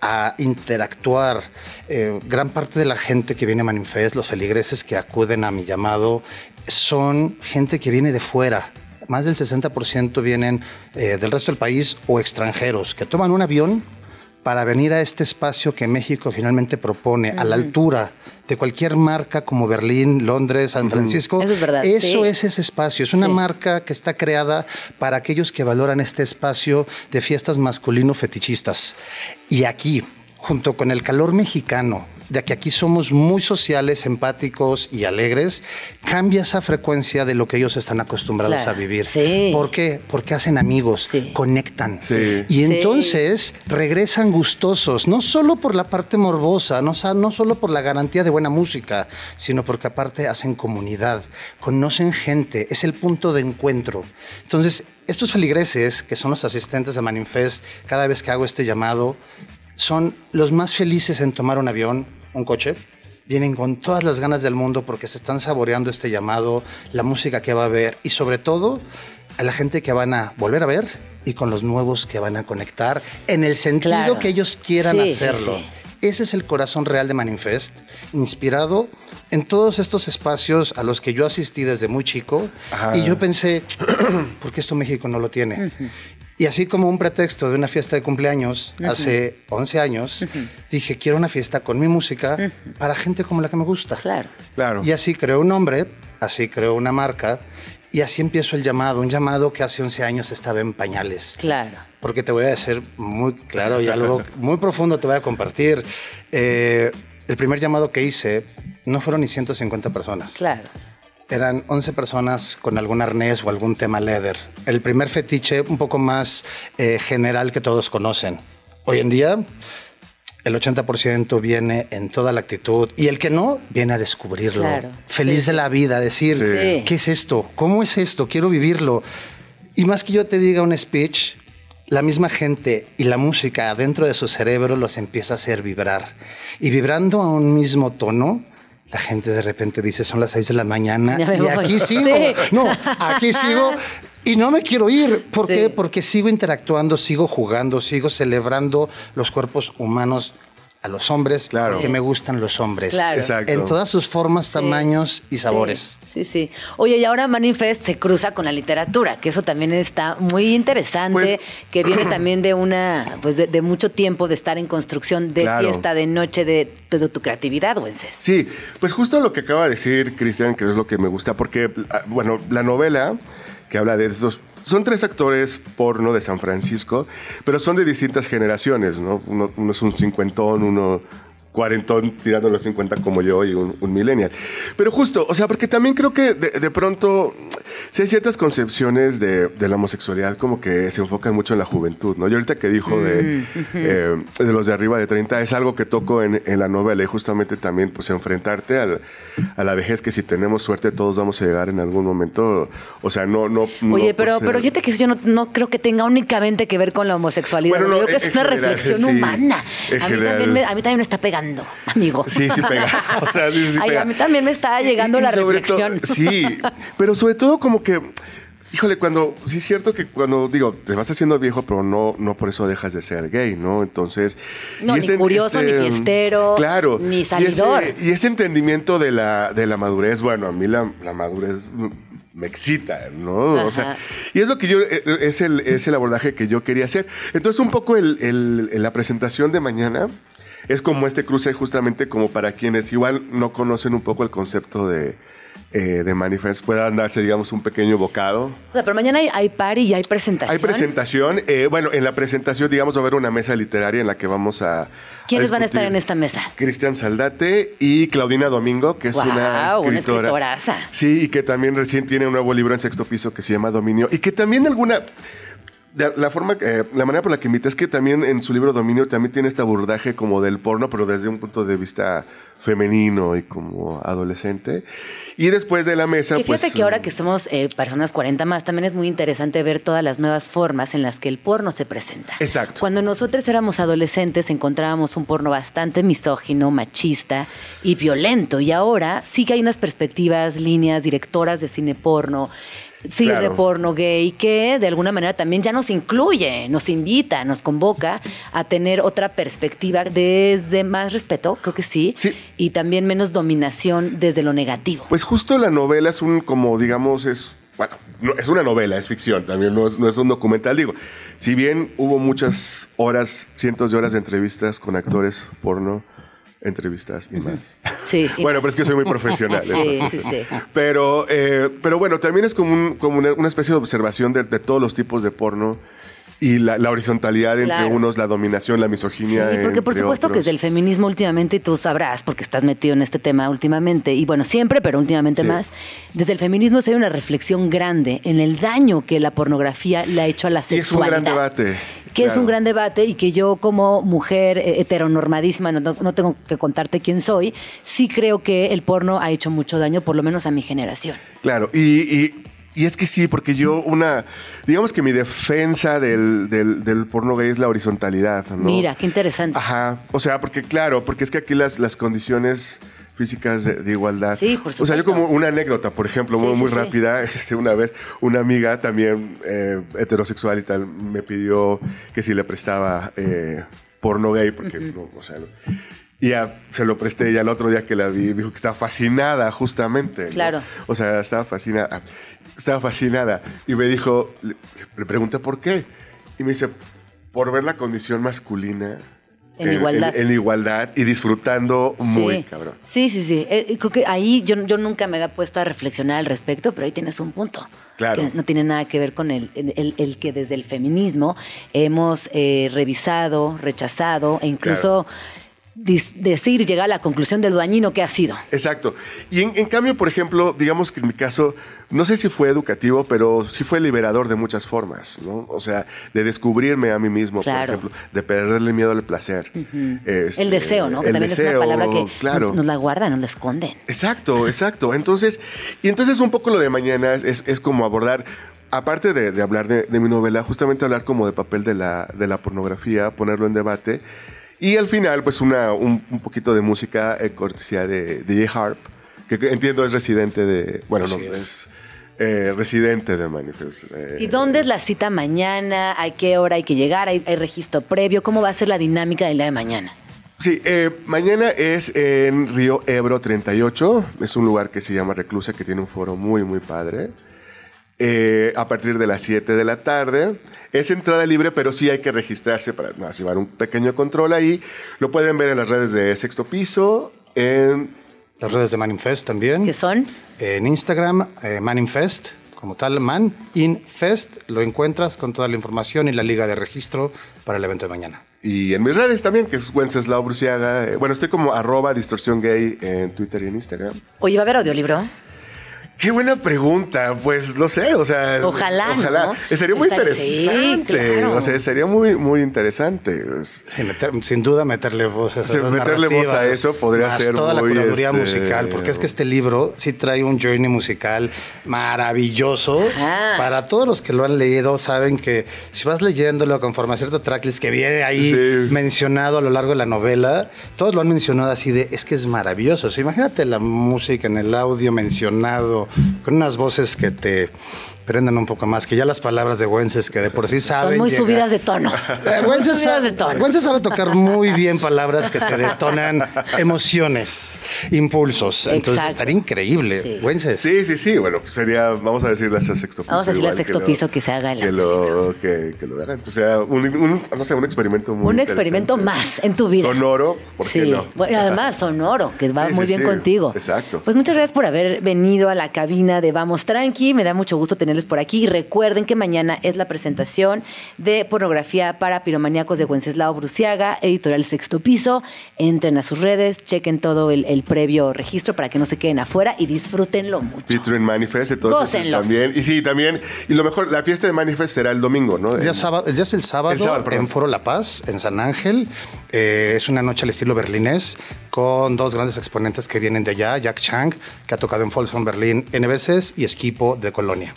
Speaker 7: a interactuar. Eh, gran parte de la gente que viene a Manifest, los feligreses que acuden a mi llamado, son gente que viene de fuera. Más del 60% vienen eh, del resto del país o extranjeros que toman un avión para venir a este espacio que México finalmente propone, a la altura de cualquier marca como Berlín, Londres, San Francisco.
Speaker 2: Eso es verdad,
Speaker 7: Eso
Speaker 2: sí.
Speaker 7: es ese espacio. Es una
Speaker 2: Sí.
Speaker 7: marca que está creada para aquellos que valoran este espacio de fiestas masculino fetichistas. Y aquí, junto con el calor mexicano, de que aquí somos muy sociales, empáticos y alegres, cambia esa frecuencia de lo que ellos están acostumbrados
Speaker 2: Claro,
Speaker 7: a vivir.
Speaker 2: sí.
Speaker 7: ¿Por qué? Porque hacen amigos,
Speaker 2: Sí.
Speaker 7: conectan.
Speaker 6: Sí.
Speaker 7: Y entonces regresan gustosos, no solo por la parte morbosa, no, no solo por la garantía de buena música, sino porque aparte hacen comunidad, conocen gente, es el punto de encuentro. Entonces, estos feligreses, que son los asistentes de Manifest, cada vez que hago este llamado, son los más felices en tomar un avión, un coche. Vienen con todas las ganas del mundo porque se están saboreando este llamado, la música que va a haber y sobre todo a la gente que van a volver a ver y con los nuevos que van a conectar en el sentido
Speaker 2: Claro.
Speaker 7: que ellos quieran
Speaker 2: Sí,
Speaker 7: hacerlo.
Speaker 2: sí.
Speaker 7: Ese es el corazón real de Manifest, inspirado en todos estos espacios a los que yo asistí desde muy chico.
Speaker 6: Ajá.
Speaker 7: Y yo pensé, ¿por qué esto México no lo tiene? Y así como un pretexto de una fiesta de cumpleaños hace 11 años, dije, quiero una fiesta con mi música para gente como la que me gusta.
Speaker 2: Claro.
Speaker 6: Claro.
Speaker 7: Y así creó un nombre, así creó una marca, y así empiezo el llamado, un llamado que hace 11 años estaba en pañales.
Speaker 2: Claro.
Speaker 7: Porque te voy a decir muy claro y algo muy profundo te voy a compartir. Eh, el primer llamado que hice no fueron ni 150 personas.
Speaker 2: Claro.
Speaker 7: Eran 11 personas con algún arnés o algún tema leather. El primer fetiche un poco más eh, general que todos conocen. Hoy en día el 80% viene en toda la actitud y el que no viene a descubrirlo.
Speaker 2: Claro,
Speaker 7: Feliz
Speaker 2: sí,
Speaker 7: de la vida, decir,
Speaker 2: Sí.
Speaker 7: ¿qué es esto? ¿Cómo es esto? Quiero vivirlo. Y más que yo te diga un speech, la misma gente y la música dentro de su cerebro los empieza a hacer vibrar. Y vibrando a un mismo tono, la gente de repente dice, son las 6 de la mañana y
Speaker 2: voy.
Speaker 7: aquí sigo.
Speaker 2: Sí.
Speaker 7: No, aquí sigo y no me quiero ir. ¿Por
Speaker 2: Sí.
Speaker 7: qué? Porque sigo interactuando, sigo jugando, sigo celebrando los cuerpos humanos a los hombres,
Speaker 6: Claro.
Speaker 7: porque me gustan los hombres.
Speaker 2: Claro.
Speaker 6: Exacto.
Speaker 7: En todas sus formas, tamaños y sabores.
Speaker 2: Sí, sí, sí. Oye, y ahora Manifest se cruza con la literatura, que eso también está muy interesante,
Speaker 6: Pues-
Speaker 2: que viene también de una, pues de, de mucho tiempo de estar en construcción, de
Speaker 6: Claro.
Speaker 2: fiesta, de noche, de, de tu creatividad, Wences.
Speaker 6: Sí, pues justo lo que acaba de decir Cristian, que es lo que me gusta, porque, ah, bueno, la novela que habla de esos... Son tres actores porno de San Francisco, pero son de distintas generaciones, ¿no? Uno, uno es un cincuentón, uno cuarentón tirando los 50 como yo y un, un millennial. Pero justo, o sea, porque también creo que de, de pronto sí hay ciertas concepciones de, de la homosexualidad como que se enfocan mucho en la juventud, ¿no? Yo ahorita que dijo de, eh, de los de arriba de 30 es algo que toco en, en la novela y justamente también pues enfrentarte al- a la vejez que si tenemos suerte todos vamos a llegar en algún momento, o sea, no... no no
Speaker 2: Oye, pero, pero fíjate que yo no, no creo que tenga únicamente que ver con la homosexualidad.
Speaker 6: Bueno, no,
Speaker 2: creo que es una
Speaker 6: general,
Speaker 2: reflexión
Speaker 6: sí.
Speaker 2: humana. A mí,
Speaker 6: general.
Speaker 2: también me, a mí también me está pegando, amigo.
Speaker 6: Sí, sí pega. O sea, sí, sí
Speaker 2: Ay,
Speaker 6: pega.
Speaker 2: a mí también me está llegando
Speaker 6: Y- y
Speaker 2: la reflexión.
Speaker 6: sí, pero sobre todo como que, híjole, cuando, sí es cierto que cuando, digo, te vas haciendo viejo, pero no, no por eso dejas de ser gay, ¿no? Entonces...
Speaker 2: No,
Speaker 6: y
Speaker 2: ni curioso, ni fiestero,
Speaker 6: Claro.
Speaker 2: ni
Speaker 6: y ese-
Speaker 2: salidor.
Speaker 6: Y ese, entendimiento de la, de la madurez, bueno, a mí la, la madurez me excita, ¿no? O sea, y es lo que yo, eh, es el, es el abordaje que yo quería hacer. Entonces, un poco el, el- la presentación de mañana es como este cruce justamente como para quienes igual no conocen un poco el concepto de, eh, de Manifest, puedan darse, digamos, un pequeño bocado.
Speaker 2: O sea, pero mañana hay, hay party y hay presentación.
Speaker 6: Hay presentación, eh, bueno, en la presentación, digamos, va a haber una mesa literaria en la que vamos a...
Speaker 2: ¿Quiénes van a estar en esta mesa?
Speaker 6: Cristian Saldate y Claudina Domingo, que es
Speaker 2: Guau,
Speaker 6: una
Speaker 2: una
Speaker 6: escritora.
Speaker 2: escritoraza.
Speaker 6: Sí, y que también recién tiene un nuevo libro en sexto piso que se llama Dominio. Y que también alguna. La forma, eh, la manera por la que invita es que también en su libro Dominio también tiene este abordaje como del porno, pero desde un punto de vista femenino y como adolescente. Y después de la mesa,
Speaker 2: Que fíjate
Speaker 6: pues.
Speaker 2: que ahora que somos eh, personas 40 más, también es muy interesante ver todas las nuevas formas en las que el porno se presenta.
Speaker 6: Exacto.
Speaker 2: Cuando nosotros éramos adolescentes encontrábamos un porno bastante misógino, machista y violento. Y ahora sí que hay unas perspectivas, líneas, directoras de cine porno, cine
Speaker 6: Claro.
Speaker 2: porno gay, que de alguna manera también ya nos incluye, nos invita, nos convoca a tener otra perspectiva desde más respeto, creo que sí,
Speaker 6: Sí.
Speaker 2: y también menos dominación desde lo negativo.
Speaker 6: Pues justo la novela es un, como digamos, es. Bueno, no, es una novela, es ficción, también no es, no es un documental. Digo, si bien hubo muchas horas, cientos de horas de entrevistas con actores porno, entrevistas y más.
Speaker 2: Sí.
Speaker 6: Bueno, pero es que soy muy profesional.
Speaker 2: Sí,
Speaker 6: entonces.
Speaker 2: sí, sí.
Speaker 6: Pero, eh, pero bueno, también es como, un- como una, especie de observación de, de todos los tipos de porno y la, la horizontalidad entre unos, la dominación, la
Speaker 2: Sí,
Speaker 6: misoginia.
Speaker 2: porque por supuesto que desde el feminismo últimamente, y tú sabrás, porque estás metido en este tema últimamente, y bueno, siempre, pero últimamente
Speaker 6: Sí.
Speaker 2: más, desde el feminismo se hay una reflexión grande en el daño que la pornografía le ha hecho a la
Speaker 6: Y es un
Speaker 2: sexualidad.
Speaker 6: gran debate.
Speaker 2: Que es un gran debate y que yo como mujer eh, heteronormadísima, no, no tengo que contarte quién soy, sí creo que el porno ha hecho mucho daño, por lo menos a mi generación.
Speaker 6: Claro, y, y- y es que sí, porque yo una, digamos que mi defensa del, del, del porno gay es la horizontalidad. ¿no?
Speaker 2: Mira, qué interesante.
Speaker 6: Ajá, o sea, porque claro, porque es que aquí las, las condiciones físicas de, de igualdad.
Speaker 2: Sí, por
Speaker 6: O sea, yo
Speaker 2: supuesto.
Speaker 6: como una anécdota, por ejemplo,
Speaker 2: Sí,
Speaker 6: muy,
Speaker 2: sí,
Speaker 6: muy rápida, este, una vez una amiga también eh, heterosexual y tal me pidió que si le prestaba eh, porno gay, porque, no, o sea, no. y ya se lo presté y al otro día que la vi, dijo que estaba fascinada justamente. ¿no?
Speaker 2: Claro.
Speaker 6: O sea, estaba fascinada. Estaba fascinada. Y me dijo, le, le pregunté por qué. Y me dice, por ver la condición masculina.
Speaker 2: En igualdad.
Speaker 6: En, igualdad y disfrutando muy
Speaker 2: sí.
Speaker 6: cabrón.
Speaker 2: Sí, sí, sí. Eh, creo que ahí yo, yo nunca me había puesto a reflexionar al respecto, pero ahí tienes un punto.
Speaker 6: Claro.
Speaker 2: Que no tiene nada que ver con el, el- el que desde el feminismo hemos eh, revisado, rechazado e incluso decir, llegar a la conclusión de lo dañino que ha sido.
Speaker 6: Exacto. Y en, en cambio, por ejemplo, digamos que en mi caso, no sé si fue educativo, pero sí fue liberador de muchas formas, ¿no? O sea, de descubrirme a mí mismo,
Speaker 2: Claro.
Speaker 6: por ejemplo, de perderle miedo al placer. Este,
Speaker 2: el deseo, ¿no? Que
Speaker 6: el
Speaker 2: también es una
Speaker 6: deseo,
Speaker 2: palabra que
Speaker 6: claro.
Speaker 2: nos, nos la guardan, nos la esconden.
Speaker 6: Exacto, exacto. Entonces, y entonces un poco lo de mañana es, es- es como abordar, aparte de, de hablar de, de mi novela, justamente hablar como de papel de la, de la pornografía, ponerlo en debate. Y al final, pues una, un, un poquito de música eh, cortesía de DJ Harp, que, que entiendo es residente de, bueno, no,
Speaker 7: es.
Speaker 6: es eh, residente de Manifest. eh,
Speaker 2: ¿Y dónde es la cita mañana? ¿A qué hora hay que llegar? ¿Hay, hay registro previo? ¿Cómo va a ser la dinámica del día de mañana?
Speaker 6: Sí, eh, mañana es en Río Ebro 38. Es un lugar que se llama Reclusa, que tiene un foro muy, muy padre. Eh, a partir de las 7 de la tarde. Es entrada libre, pero sí hay que registrarse para no, llevar un pequeño control ahí. Lo pueden ver en las redes de Sexto Piso, en...
Speaker 7: Las redes de Manifest también.
Speaker 2: ¿Qué son?
Speaker 7: En Instagram, eh, Maninfest, como tal, Man Infest, lo encuentras con toda la información y la liga de registro para el evento de mañana.
Speaker 6: Y en mis redes también, que es Wenceslao Bruciaga. Eh, Bueno, estoy como arroba distorsión gay en Twitter y en Instagram.
Speaker 2: Oye, ¿va a haber audiolibro?
Speaker 6: Qué buena pregunta, pues lo sé, o sea, es-
Speaker 2: Ojalá,
Speaker 6: ojalá.
Speaker 2: ¿no?
Speaker 6: Eh, Sería muy
Speaker 2: sí,
Speaker 6: interesante,
Speaker 2: claro.
Speaker 6: o sea, sería muy muy interesante. pues.
Speaker 7: Sí, meter- sin duda meterle voz a
Speaker 6: Sí, meterle voz a eso podría ser
Speaker 7: toda la
Speaker 6: muy,
Speaker 7: curaduría
Speaker 6: este,
Speaker 7: musical, porque es que este libro sí trae un journey musical maravilloso.
Speaker 2: Ajá.
Speaker 7: Para todos los que lo han leído, saben que si vas leyéndolo conforme a cierto tracklist que viene ahí
Speaker 6: Sí.
Speaker 7: mencionado a lo largo de la novela, todos lo han mencionado así de, es que es maravilloso. O sea, imagínate la música en el audio mencionado, con unas voces que te prenden un poco más, que ya las palabras de Wences que de por sí saben.
Speaker 2: Son muy
Speaker 7: llegar-
Speaker 2: subidas de tono.
Speaker 7: eh,
Speaker 2: Muy
Speaker 7: Wences
Speaker 2: subidas
Speaker 7: sabe,
Speaker 2: de tono.
Speaker 7: Wences sabe tocar muy bien palabras que te detonan emociones, impulsos. Entonces
Speaker 2: Exacto.
Speaker 7: estaría increíble.
Speaker 2: Sí.
Speaker 7: Wences.
Speaker 6: Sí, sí, sí, bueno, pues sería, vamos a decirle a sexto piso.
Speaker 2: Vamos a decirle a sexto piso que se haga
Speaker 6: que lo, que, que lo hagan. O sea, un, un- no sé, un experimento muy
Speaker 2: Un experimento más en tu vida.
Speaker 6: Sonoro, ¿por qué
Speaker 2: sí.
Speaker 6: no?
Speaker 2: Bueno, además sonoro, que va
Speaker 6: Sí,
Speaker 2: muy
Speaker 6: sí,
Speaker 2: bien
Speaker 6: sí.
Speaker 2: contigo.
Speaker 6: Exacto.
Speaker 2: Pues muchas gracias por haber venido a la cabina de Vamos Tranqui. Me da mucho gusto tenerles por aquí. Y recuerden que mañana es la presentación de pornografía para piromaníacos de Wenceslao Bruciaga, editorial Sexto Piso. Entren a sus redes, chequen todo el, el previo registro para que no se queden afuera y disfrútenlo mucho.
Speaker 6: Featuring Manifest, entonces
Speaker 2: Gócenlo.
Speaker 6: también. Y sí, también. Y lo mejor, la fiesta de Manifest será el domingo, ¿no?
Speaker 7: El día,
Speaker 6: En-
Speaker 7: sábado, el día es el sábado,
Speaker 6: El sábado, perdón.
Speaker 7: en Foro La Paz, en San Ángel. Eh, es una noche al estilo berlinés con dos grandes exponentes que vienen de allá, Jack Chang, que ha tocado en Folsom Berlín N veces, y Esquipo de Colonia.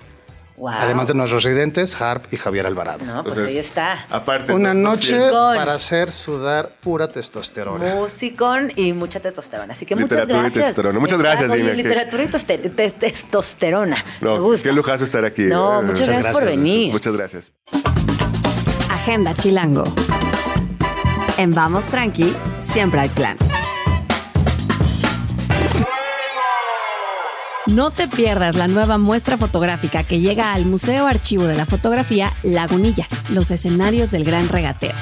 Speaker 2: Wow.
Speaker 7: Además de nuestros residentes, Harp y Javier Alvarado.
Speaker 2: No, pues
Speaker 6: entonces,
Speaker 2: ahí está.
Speaker 6: Aparte.
Speaker 7: Una noche para hacer sudar pura testosterona.
Speaker 2: Musicón y mucha testosterona. Así que
Speaker 6: Literatura y
Speaker 2: muchas gracias.
Speaker 6: testosterona. Muchas gracias,
Speaker 2: y
Speaker 6: que-
Speaker 2: Literatura y toste- te- testosterona. Me
Speaker 6: No,
Speaker 2: gusta.
Speaker 6: qué lujazo estar aquí.
Speaker 2: No,
Speaker 6: Eh,
Speaker 2: muchas gracias por venir.
Speaker 6: Muchas gracias.
Speaker 1: Agenda Chilango. En Vamos Tranqui, siempre hay plan. No te pierdas la nueva muestra fotográfica que llega al Museo Archivo de la Fotografía Lagunilla, los escenarios del Gran Regateo.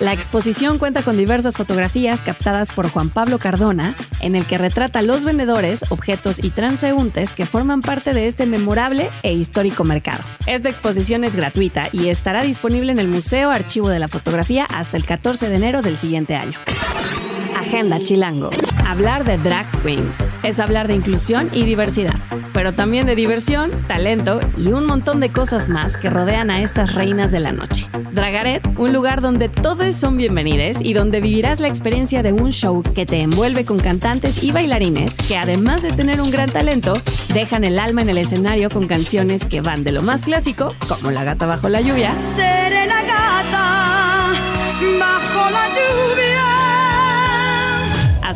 Speaker 1: La exposición cuenta con diversas fotografías captadas por Juan Pablo Cardona, en el que retrata los vendedores, objetos y transeúntes que forman parte de este memorable e histórico mercado. Esta exposición es gratuita y estará disponible en el Museo Archivo de la Fotografía hasta el 14 de enero del siguiente año. Agenda Chilango. Hablar de drag queens es hablar de inclusión y diversidad, pero también de diversión, talento y un montón de cosas más que rodean a estas reinas de la noche. Dragaret, un lugar donde todos son bienvenidos y donde vivirás la experiencia de un show que te envuelve con cantantes y bailarines que además de tener un gran talento, dejan el alma en el escenario con canciones que van de lo más clásico, como La gata bajo la lluvia,
Speaker 8: Seré la gata bajo la lluvia.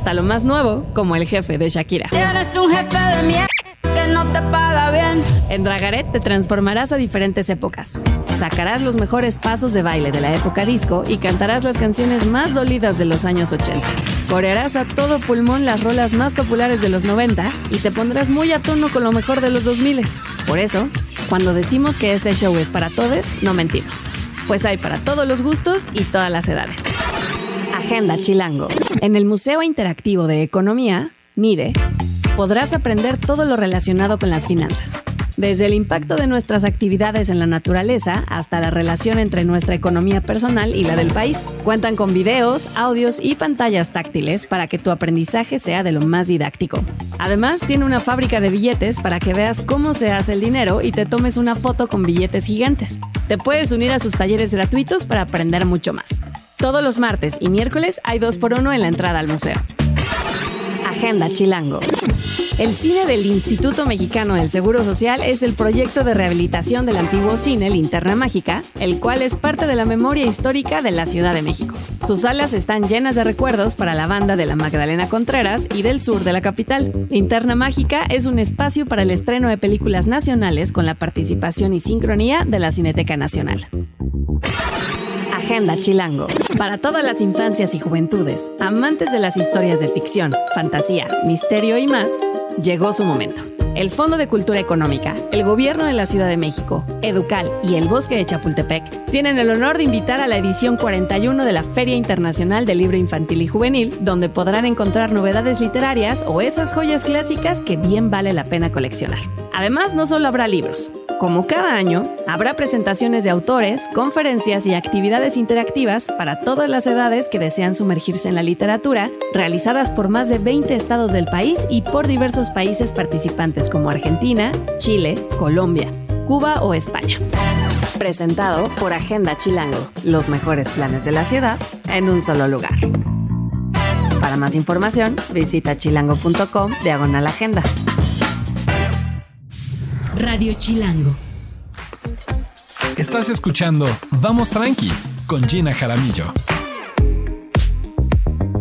Speaker 1: Hasta lo más nuevo, como El jefe de Shakira.
Speaker 8: Tienes un jefe de mierda que no te paga bien.
Speaker 1: En Dragaret te transformarás a diferentes épocas. Sacarás los mejores pasos de baile de la época disco y cantarás las canciones más dolidas de los años 80. Corearás a todo pulmón las rolas más populares de los 90 y te pondrás muy a tono con lo mejor de los 2000. Por eso, cuando decimos que este show es para todos, no mentimos. Pues hay para todos los gustos y todas las edades. Agenda Chilango. En el Museo Interactivo de Economía, MIDE, podrás aprender todo lo relacionado con las finanzas. desde el impacto de nuestras actividades en la naturaleza hasta la relación entre nuestra economía personal y la del país. Cuentan con videos, audios y pantallas táctiles para que tu aprendizaje sea de lo más didáctico. Además, tiene una fábrica de billetes para que veas cómo se hace el dinero y te tomes una foto con billetes gigantes. Te puedes unir a sus talleres gratuitos para aprender mucho más. Todos los martes y miércoles hay dos por uno en la entrada al museo. Agenda Chilango. El cine del Instituto Mexicano del Seguro Social es el proyecto de rehabilitación del antiguo cine Linterna Mágica, el cual es parte de la memoria histórica de la Ciudad de México. Sus salas están llenas de recuerdos para la banda de la Magdalena Contreras y del sur de la capital. Linterna Mágica es un espacio para el estreno de películas nacionales con la participación y sincronía de la Cineteca Nacional. Agenda Chilango. Para todas las infancias y juventudes, amantes de las historias de ficción, fantasía, misterio y más, llegó su momento. El Fondo de Cultura Económica, el Gobierno de la Ciudad de México, Educal y el Bosque de Chapultepec tienen el honor de invitar a la edición 41 de la Feria Internacional del Libro Infantil y Juvenil, donde podrán encontrar novedades literarias o esas joyas clásicas que bien vale la pena coleccionar. Además, no solo habrá libros. Como cada año, habrá presentaciones de autores, conferencias y actividades interactivas para todas las edades que desean sumergirse en la literatura, realizadas por más de 20 estados del país y por diversos países participantes como Argentina, Chile, Colombia, Cuba o España. Presentado por Agenda Chilango, los mejores planes de la ciudad en un solo lugar. Para más información, visita chilango.com diagonal agenda.
Speaker 9: Radio Chilango.
Speaker 3: Estás escuchando Vamos Tranqui con Gina Jaramillo.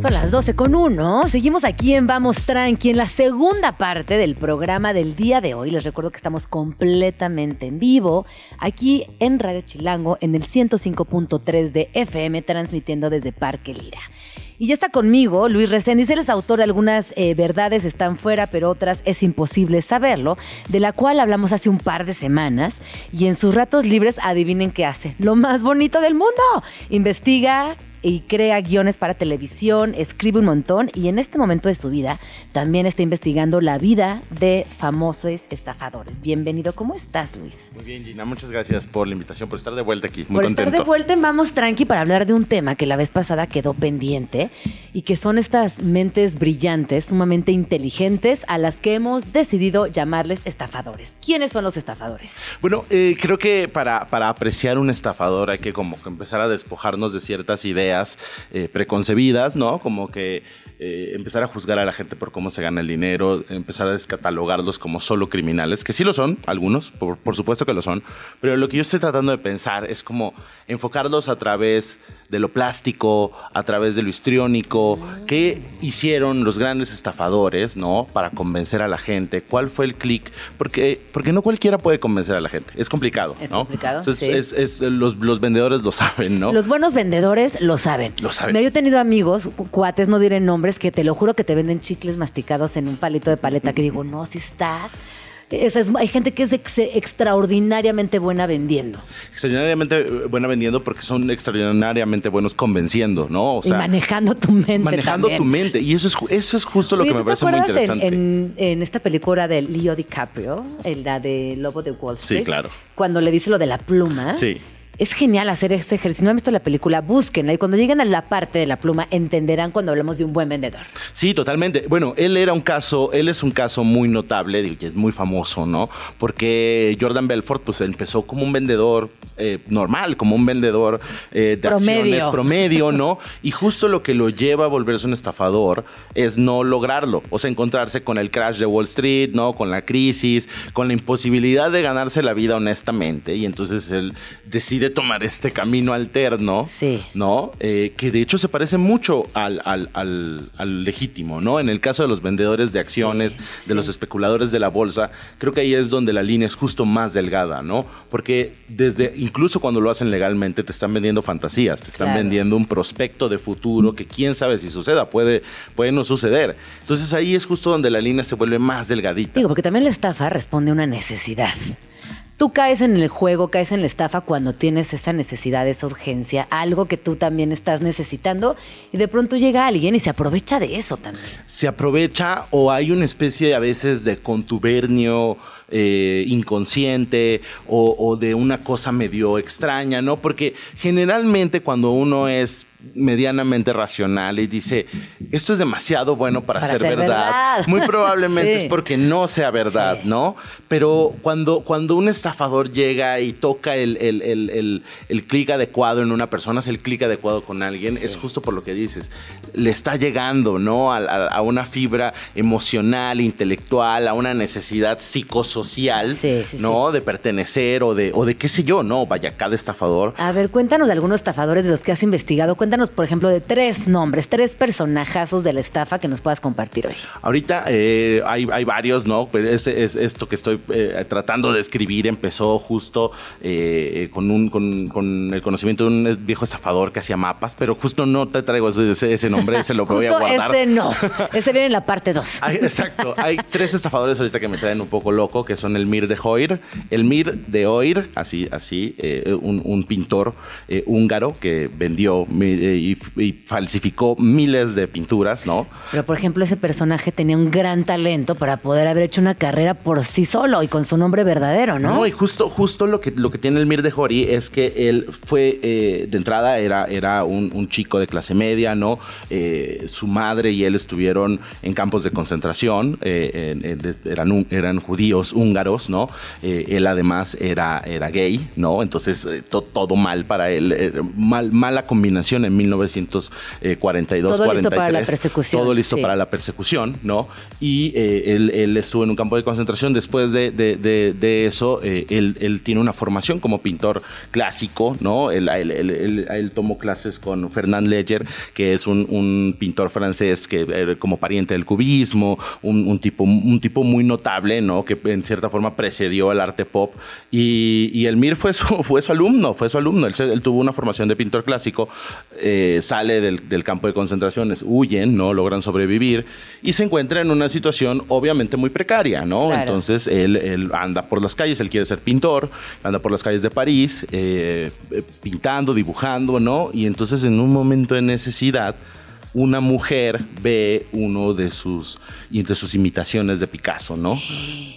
Speaker 2: Son las 12 con 1. Seguimos aquí en Vamos Tranqui, en la segunda parte del programa del día de hoy. Les recuerdo que estamos completamente en vivo, aquí en Radio Chilango, en el 105.3 de FM, transmitiendo desde Parque Lira. Y ya está conmigo Luis Reséndiz, él es autor de algunas eh, verdades están fuera, pero otras es imposible saberlo, de la cual hablamos hace un par de semanas. Y en sus ratos libres, adivinen qué hace. Lo más bonito del mundo. Investiga y crea guiones para televisión, escribe un montón y en este momento de su vida también está investigando la vida de famosos estafadores. Bienvenido, ¿cómo estás, Luis?
Speaker 10: Muy bien, Gina, muchas gracias por la invitación, por estar de vuelta aquí. Muy
Speaker 2: por
Speaker 10: contento.
Speaker 2: estar de vuelta en Vamos Tranqui para hablar de un tema que la vez pasada quedó pendiente y que son estas mentes brillantes, sumamente inteligentes, a las que hemos decidido llamarles estafadores. ¿Quiénes son los estafadores?
Speaker 10: Bueno, eh, creo que para, para apreciar un estafador hay que como que empezar a despojarnos de ciertas ideas eh, preconcebidas, ¿no? Como que eh, empezar a juzgar a la gente por cómo se gana el dinero, empezar a descatalogarlos como solo criminales, que sí lo son, algunos, por, por supuesto que lo son, pero lo que yo estoy tratando de pensar es como enfocarlos a través de lo plástico, a través de lo histriónico, qué hicieron los grandes estafadores, ¿no? Para convencer a la gente, cuál fue el clic, porque, porque no cualquiera puede convencer a la gente, es complicado,
Speaker 2: Es
Speaker 10: ¿no?
Speaker 2: complicado,
Speaker 10: Entonces,
Speaker 2: sí.
Speaker 10: es- es- los, los vendedores lo saben, ¿no?
Speaker 2: Los buenos vendedores lo saben.
Speaker 10: Lo saben.
Speaker 2: Mira, yo he tenido amigos, cu- cuates, no diré nombres, que te lo juro que te venden chicles masticados en un palito de paleta que digo, no, si está. Es- es- hay gente que es ex- extraordinariamente buena vendiendo
Speaker 10: extraordinariamente eh, buena vendiendo porque son extraordinariamente buenos convenciendo, ¿no? O
Speaker 2: y manejando tu mente.
Speaker 10: manejando
Speaker 2: también.
Speaker 10: tu mente. Y eso es, eso es justo lo
Speaker 2: Oye,
Speaker 10: que me
Speaker 2: ¿tú te
Speaker 10: parece muy interesante.
Speaker 2: En, en, en esta película de Leo DiCaprio, el, la de Lobo de Wall Street?
Speaker 10: claro.
Speaker 2: Cuando le dice lo de la pluma.
Speaker 10: Sí.
Speaker 2: Es genial hacer ese ejercicio. Si no han visto la película, búsquenla. Y cuando lleguen a la parte de la pluma, entenderán cuando hablamos de un buen vendedor.
Speaker 10: Sí, totalmente. Bueno, él era un caso, él es un caso muy notable y es muy famoso, ¿no? Porque Jordan Belfort, pues empezó como un vendedor eh, normal, como un vendedor eh, de
Speaker 2: Promedio.
Speaker 10: acciones promedio, ¿no? Y justo lo que lo lleva a volverse un estafador es no lograrlo, o sea, encontrarse con el crash de Wall Street, ¿no? Con la crisis, con la imposibilidad de ganarse la vida honestamente, y entonces él decide tomar este camino alterno,
Speaker 2: Sí.
Speaker 10: ¿no? Eh, que de hecho se parece mucho al, al- al- al legítimo, ¿no? En el caso de los vendedores de acciones, de los especuladores de la bolsa, creo que ahí es donde la línea es justo más delgada, ¿no? Porque desde, incluso cuando lo hacen legalmente, te están vendiendo fantasías, te están
Speaker 2: Claro.
Speaker 10: vendiendo un prospecto de futuro que quién sabe si suceda, puede, puede no suceder. Entonces ahí es justo donde la línea se vuelve más delgadita.
Speaker 2: Digo, porque también la estafa responde a una necesidad. Tú caes en el juego, caes en la estafa cuando tienes esa necesidad, esa urgencia, algo que tú también estás necesitando y de pronto llega alguien y se aprovecha de eso también.
Speaker 10: Se aprovecha o hay una especie a veces de contubernio eh, inconsciente o, o de una cosa medio extraña, ¿no? Porque generalmente cuando uno es medianamente racional y dice, esto es demasiado bueno para,
Speaker 2: Para
Speaker 10: ser,
Speaker 2: ser
Speaker 10: verdad.
Speaker 2: verdad.
Speaker 10: Muy probablemente
Speaker 2: Sí.
Speaker 10: es porque no sea verdad,
Speaker 2: Sí.
Speaker 10: ¿no? Pero cuando, cuando un estafador llega y toca el, el, el, el- el clic adecuado en una persona, es el clic adecuado con alguien, es justo por lo que dices. Le está llegando, ¿no? A, a- a una fibra emocional, intelectual, a una necesidad psicosocial,
Speaker 2: Sí, sí,
Speaker 10: ¿no? De pertenecer o de, o de qué sé yo, ¿no? Vaya, cada estafador.
Speaker 2: A ver, cuéntanos de algunos estafadores de los que has investigado. Cuéntanos, por ejemplo, de tres nombres, tres personajazos de la estafa que nos puedas compartir hoy.
Speaker 10: Ahorita eh, hay, hay varios, ¿no? Pero este es esto que estoy eh, tratando de escribir empezó justo eh, con, un, con, con el conocimiento de un viejo estafador que hacía mapas, pero justo no te traigo ese, ese nombre, ese lo voy a guardar.
Speaker 2: ese no. Ese viene en la parte 2.
Speaker 10: Hay- exacto. Hay tres estafadores ahorita que me traen un poco loco, que son el Mir de Hoir, el Mir de Oir, así, así, un, un pintor húngaro que vendió mi- eh, y, y falsificó miles de pinturas, ¿no?
Speaker 2: Pero, por ejemplo, ese personaje tenía un gran talento para poder haber hecho una carrera por sí solo y con su nombre verdadero, ¿no?
Speaker 10: No, y justo, justo lo que, lo que tiene el Mir de Jori es que él fue, eh, de entrada, era, era un, un chico de clase media, ¿no? Eh, su madre y él estuvieron en campos de concentración, eh, en- en- de- eran, eran judíos húngaros, ¿no? Él además era, era gay, ¿no? Entonces, to- todo mal para él, mal, mala combinación en 1942,
Speaker 2: Todo listo
Speaker 10: 43.
Speaker 2: para la persecución,
Speaker 10: Todo listo
Speaker 2: sí.
Speaker 10: para la persecución, ¿no? Y eh, él, él estuvo en un campo de concentración. Después de, de- de- de eso, eh, él, él tiene una formación como pintor clásico, ¿no? Él, él- tomó clases con Fernand Leger, que es un, un pintor francés que era como pariente del cubismo, un, un tipo, un tipo muy notable, ¿no? Que en cierta forma precedió al arte pop. Y, y Elmir fue su, fue su alumno, fue su alumno. Él, se- él tuvo una formación de pintor clásico, eh, sale del, del campo de concentraciones, huyen, ¿no? Logran sobrevivir y se encuentra en una situación obviamente muy precaria, ¿no?
Speaker 2: Claro.
Speaker 10: Entonces él, él anda por las calles, él quiere ser pintor, anda por las calles de París, eh, eh, pintando, dibujando, ¿no? Y entonces en un momento de necesidad, una mujer ve uno de sus, de sus imitaciones de Picasso, ¿no?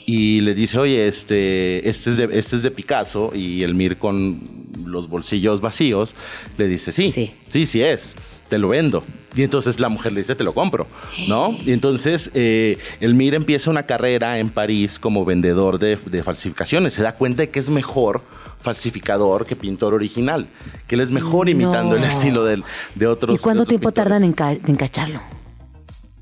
Speaker 10: Y le dice, oye, este, este, es de, este es de Picasso, y Elmir con los bolsillos vacíos, le dice, sí,
Speaker 2: Sí.
Speaker 10: sí, sí, es, te lo vendo. Y entonces la mujer le dice, te lo compro, ¿no? Y entonces eh, Elmir empieza una carrera en París como vendedor de, de falsificaciones. Se da cuenta de que es mejor falsificador que pintor original, que él es mejor imitando el estilo del- de otros.
Speaker 2: ¿Y cuánto
Speaker 10: de otros
Speaker 2: tiempo
Speaker 10: pintores.
Speaker 2: tardan en, ca- en cacharlo?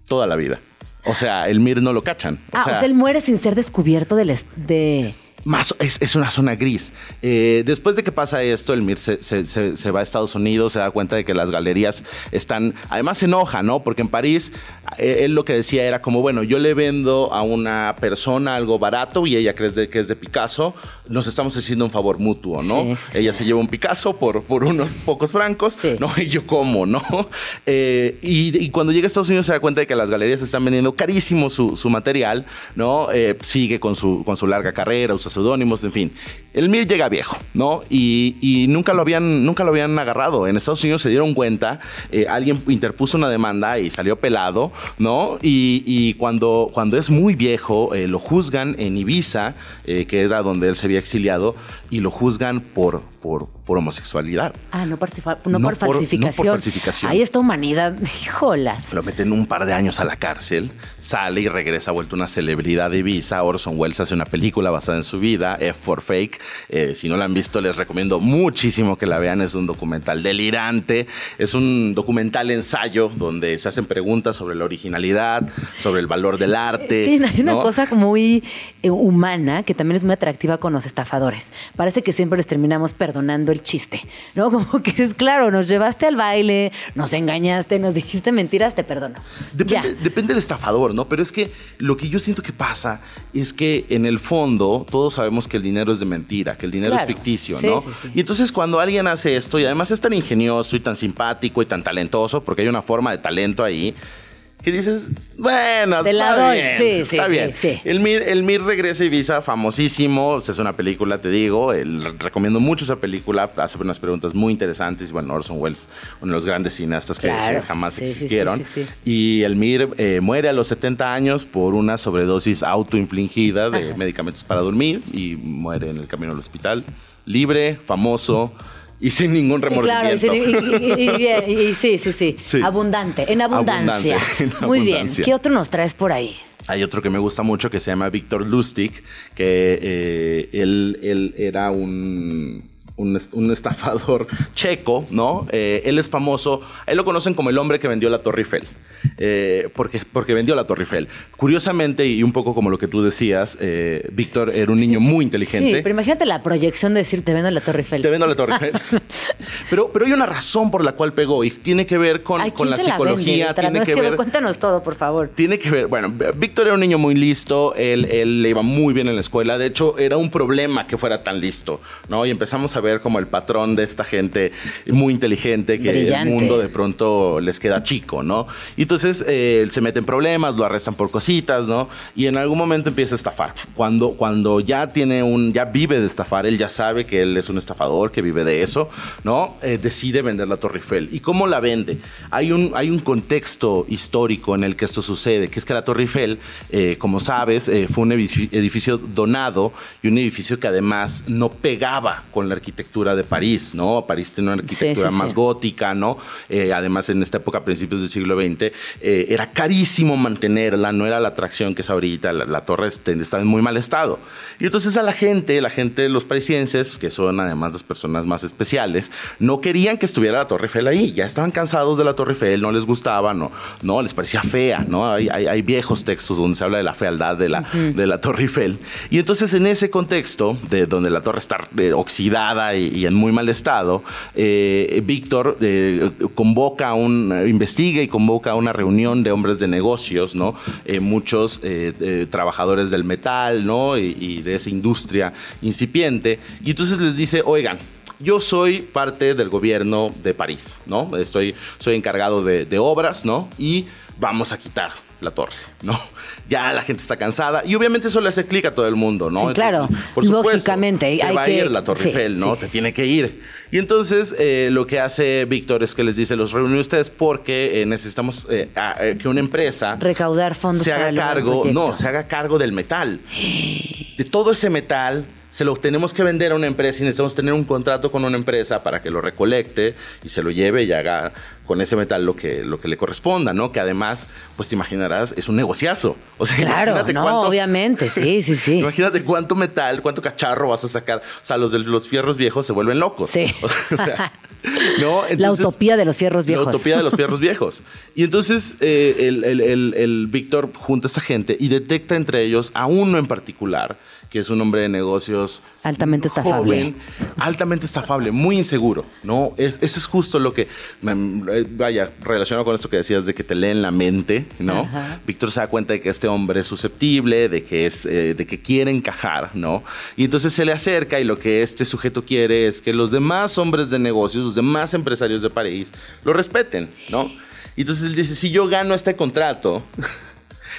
Speaker 10: Toda la vida. O sea, Elmir no lo cachan. O
Speaker 2: ah,
Speaker 10: sea,
Speaker 2: o sea, él muere sin ser descubierto del de...
Speaker 10: más, es, es una zona gris. Eh, después de que pasa esto, el Mir se, se- se- se va a Estados Unidos, se da cuenta de que las galerías están. Además, se enoja, ¿no? Porque en París, eh, él lo que decía era como: bueno, yo le vendo a una persona algo barato y ella cree que es de Picasso, nos estamos haciendo un favor mutuo, ¿no?
Speaker 2: Sí, sí,
Speaker 10: ella se lleva un Picasso por, por unos pocos francos,
Speaker 2: Sí.
Speaker 10: ¿no? Y yo como, ¿no? Eh, y, y cuando llega a Estados Unidos se da cuenta de que las galerías están vendiendo carísimo su, su material, ¿no? Eh, sigue con su, con su larga carrera, usa seudónimos, en fin. El Mir llega viejo, ¿no? Y, y nunca, lo habían, nunca lo habían agarrado. En Estados Unidos se dieron cuenta, eh, alguien interpuso una demanda y salió pelado, ¿no? Y, y cuando, cuando es muy viejo, eh, lo juzgan en Ibiza, eh, que era donde él se había exiliado, y lo juzgan por, por, por homosexualidad.
Speaker 2: Ah, no, participa- no
Speaker 10: No
Speaker 2: por,
Speaker 10: por- no por
Speaker 2: falsificación.
Speaker 10: falsificación.
Speaker 2: Ahí esta humanidad, híjolas.
Speaker 10: Lo meten un par de años a la cárcel, sale y regresa vuelto una celebridad de Ibiza. Orson Welles hace una película basada en su vida, F for Fake. Eh, si no la han visto, les recomiendo muchísimo que la vean. Es un documental delirante. Es un documental ensayo donde se hacen preguntas sobre la originalidad, sobre el valor del arte.
Speaker 2: Es que hay una
Speaker 10: ¿no?
Speaker 2: cosa muy eh, humana que también es muy atractiva con los estafadores. Parece que siempre les terminamos perdonando el chiste, ¿no? Como que es claro, nos llevaste al baile, nos engañaste, nos dijiste mentiras, te perdono.
Speaker 10: Depende,
Speaker 2: Ya.
Speaker 10: depende del estafador, ¿no? Pero es que lo que yo siento que pasa es que en el fondo todos sabemos que el dinero es de mentira, que el dinero
Speaker 2: Claro.
Speaker 10: es ficticio,
Speaker 2: Sí,
Speaker 10: ¿no?
Speaker 2: sí, sí.
Speaker 10: Y entonces cuando alguien hace esto y además es tan ingenioso y tan simpático y tan talentoso, porque hay una forma de talento ahí, que dices, bueno,
Speaker 2: Te la
Speaker 10: está
Speaker 2: doy.
Speaker 10: bien,
Speaker 2: Sí, sí,
Speaker 10: está
Speaker 2: sí,
Speaker 10: bien.
Speaker 2: sí.
Speaker 10: El Mir, el Mir regresa a Ibiza, famosísimo, es una película, te digo, el- recomiendo mucho esa película, hace unas preguntas muy interesantes, y bueno, Orson Welles, uno de los grandes cineastas que,
Speaker 2: Claro.
Speaker 10: que jamás existieron, y el Mir eh, muere a los 70 años por una sobredosis autoinfligida de
Speaker 2: Ajá.
Speaker 10: medicamentos para dormir, y muere en el camino al hospital, libre, famoso, y sin ningún
Speaker 2: Y claro, y,
Speaker 10: remordimiento.
Speaker 2: sí, y- y- y bien, y- y sí, sí, sí,
Speaker 10: Sí.
Speaker 2: Abundante, en abundancia.
Speaker 10: Abundante, en
Speaker 2: Muy bien. ¿Qué otro nos traes por ahí?
Speaker 10: Hay otro que me gusta mucho que se llama Víctor Lustig, que eh, él, él era un, un, est- un estafador checo, ¿no? Eh, él es famoso, él lo conocen como el hombre que vendió la Torre Eiffel, eh, porque, porque vendió la Torre Eiffel. Curiosamente, y un poco como lo que tú decías, eh, Víctor era un niño muy inteligente.
Speaker 2: Sí, pero imagínate la proyección de decir te vendo la Torre Eiffel.
Speaker 10: Te vendo la Torre Eiffel. pero, pero hay una razón por la cual pegó y tiene que ver con,
Speaker 2: Ay,
Speaker 10: con
Speaker 2: ¿quién
Speaker 10: la psicología. tiene
Speaker 2: no, es
Speaker 10: que
Speaker 2: que
Speaker 10: ver
Speaker 2: cuéntanos todo, por favor.
Speaker 10: tiene que ver, bueno, Víctor era un niño muy listo, él, él le iba muy bien en la escuela, de hecho era un problema que fuera tan listo, ¿no? Y empezamos a ver como el patrón de esta gente muy inteligente que
Speaker 2: Brillante.
Speaker 10: el mundo de pronto les queda chico, ¿no? Y entonces eh, se mete en problemas, lo arrestan por cositas, ¿no? Y en algún momento empieza a estafar. Cuando, cuando ya tiene un, ya vive de estafar, él ya sabe que él es un estafador, que vive de eso, ¿no? Eh, decide vender la Torre Eiffel. ¿Y cómo la vende? Hay un, hay un contexto histórico en el que esto sucede, que es que la Torre Eiffel, eh, como sabes, eh, fue un edificio donado y un edificio que además no pegaba con la arquitectura de París, ¿no? París tiene una arquitectura
Speaker 2: sí,
Speaker 10: más
Speaker 2: sí.
Speaker 10: gótica, ¿no? Eh, además, en esta época, a principios del siglo XX, eh, era carísimo mantenerla, no era la atracción que es ahorita, la, la torre estaba en muy mal estado. Y entonces a la gente, la gente, los parisienses, que son además las personas más especiales, no querían que estuviera la Torre Eiffel ahí, ya estaban cansados de la Torre Eiffel, no les gustaba, no, no les parecía fea, ¿no? Hay, hay- hay viejos textos donde se habla de la fealdad de la, de la Torre Eiffel. Y entonces en ese contexto, de donde la torre está eh, y, en muy mal estado, eh, Víctor eh, convoca un, investiga y convoca una reunión de hombres de negocios, ¿no? Eh, muchos eh, trabajadores del metal, ¿no? Y, y de esa industria incipiente. Y entonces les dice, oigan, yo soy parte del gobierno de París, ¿no? Estoy, soy encargado de, de obras, ¿no? Y vamos a quitar la torre, ¿no? Ya la gente está cansada y obviamente eso le hace clic a todo el mundo, ¿no?
Speaker 2: Sí, claro.
Speaker 10: Por supuesto,
Speaker 2: Lógicamente,
Speaker 10: se
Speaker 2: hay
Speaker 10: va
Speaker 2: que-
Speaker 10: a ir la Torre
Speaker 2: sí,
Speaker 10: Eiffel, ¿no?
Speaker 2: sí,
Speaker 10: se tiene que ir. Y entonces eh, lo que hace Víctor es que les dice, los reúne ustedes porque eh, necesitamos eh, a- que una empresa
Speaker 2: Recaudar fondos
Speaker 10: se haga cargo, no, se haga cargo del metal. De todo ese metal se lo tenemos que vender a una empresa y necesitamos tener un contrato con una empresa para que lo recolecte y se lo lleve y haga con ese metal lo que, lo que le corresponda, ¿no? Que además, pues te imaginarás, es un negociazo. O sea,
Speaker 2: Claro,
Speaker 10: imagínate
Speaker 2: no,
Speaker 10: cuánto-
Speaker 2: obviamente, sí, sí, sí.
Speaker 10: Imagínate cuánto metal, cuánto cacharro vas a sacar. O sea, los de los fierros viejos se vuelven locos.
Speaker 2: Sí.
Speaker 10: O sea, ¿no?
Speaker 2: la utopía de los fierros viejos.
Speaker 10: la utopía de los fierros viejos. Y entonces eh, el, el- el- el Víctor junta a esta gente y detecta entre ellos a uno en particular, que es un hombre de negocios
Speaker 2: Altamente estafable.
Speaker 10: altamente estafable, muy inseguro, ¿no? Es, eso es justo lo que, eh, vaya, relacionado con esto que decías de que te leen la mente, ¿no?
Speaker 2: Ajá.
Speaker 10: Víctor se da cuenta de que este hombre es susceptible, de que, es, eh, de que quiere encajar, ¿no? Y entonces se le acerca y lo que este sujeto quiere es que los demás hombres de negocios, los demás empresarios de París, lo respeten, ¿no? Y entonces él dice, si yo gano este contrato,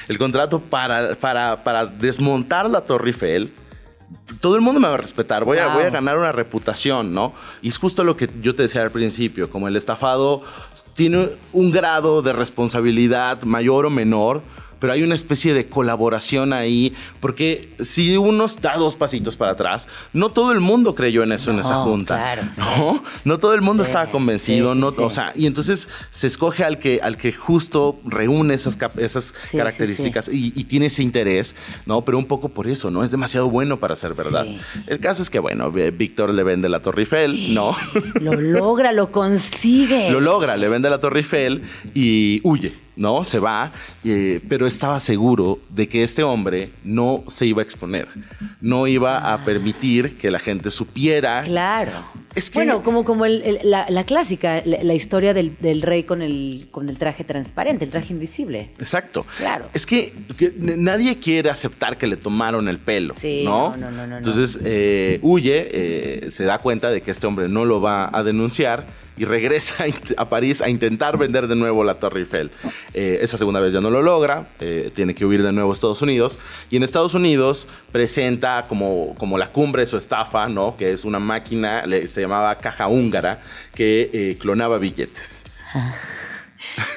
Speaker 10: el contrato para, para, para desmontar la Torre Eiffel, todo el mundo me va a respetar, voy, a, voy a ganar una reputación, ¿no? Y es justo lo que yo te decía al principio, como el estafado tiene un grado de responsabilidad mayor o menor, pero hay una especie de colaboración ahí, porque si uno da dos pasitos para atrás, no todo el mundo creyó en eso en
Speaker 2: No,
Speaker 10: esa junta.
Speaker 2: claro, sí.
Speaker 10: ¿no? No todo el mundo
Speaker 2: Sí,
Speaker 10: estaba convencido,
Speaker 2: sí,
Speaker 10: no, o sea, y entonces se escoge al que, al que justo reúne esas, esas características Y, y tiene ese interés, ¿no? Pero un poco por eso, ¿no? Es demasiado bueno para ser verdad. El caso es que, bueno, eh, Víctor le vende la Torre Eiffel, ¿no?
Speaker 2: Lo logra, lo consigue.
Speaker 10: Lo logra, le vende la Torre Eiffel y huye, ¿no? Se va, eh, pero estaba seguro de que este hombre no se iba a exponer, no iba a permitir que la gente supiera
Speaker 2: Claro.
Speaker 10: Es que-
Speaker 2: Bueno, como, como el- el- la, la clásica, la, la historia del, del rey con el, con el traje transparente, el traje invisible.
Speaker 10: Exacto.
Speaker 2: Claro.
Speaker 10: Es que, nadie quiere aceptar que le tomaron el pelo.
Speaker 2: Sí,
Speaker 10: ¿no?
Speaker 2: no, no, no, no, no.
Speaker 10: Entonces eh, huye, eh, se da cuenta de que este hombre no lo va a denunciar y regresa a París a intentar vender de nuevo la Torre Eiffel. Eh, esa segunda vez ya no lo logra, eh, tiene que huir de nuevo a Estados Unidos y en Estados Unidos presenta como, como la cumbre de su estafa, ¿no? Que es una máquina, se llamaba caja húngara, que eh, clonaba billetes.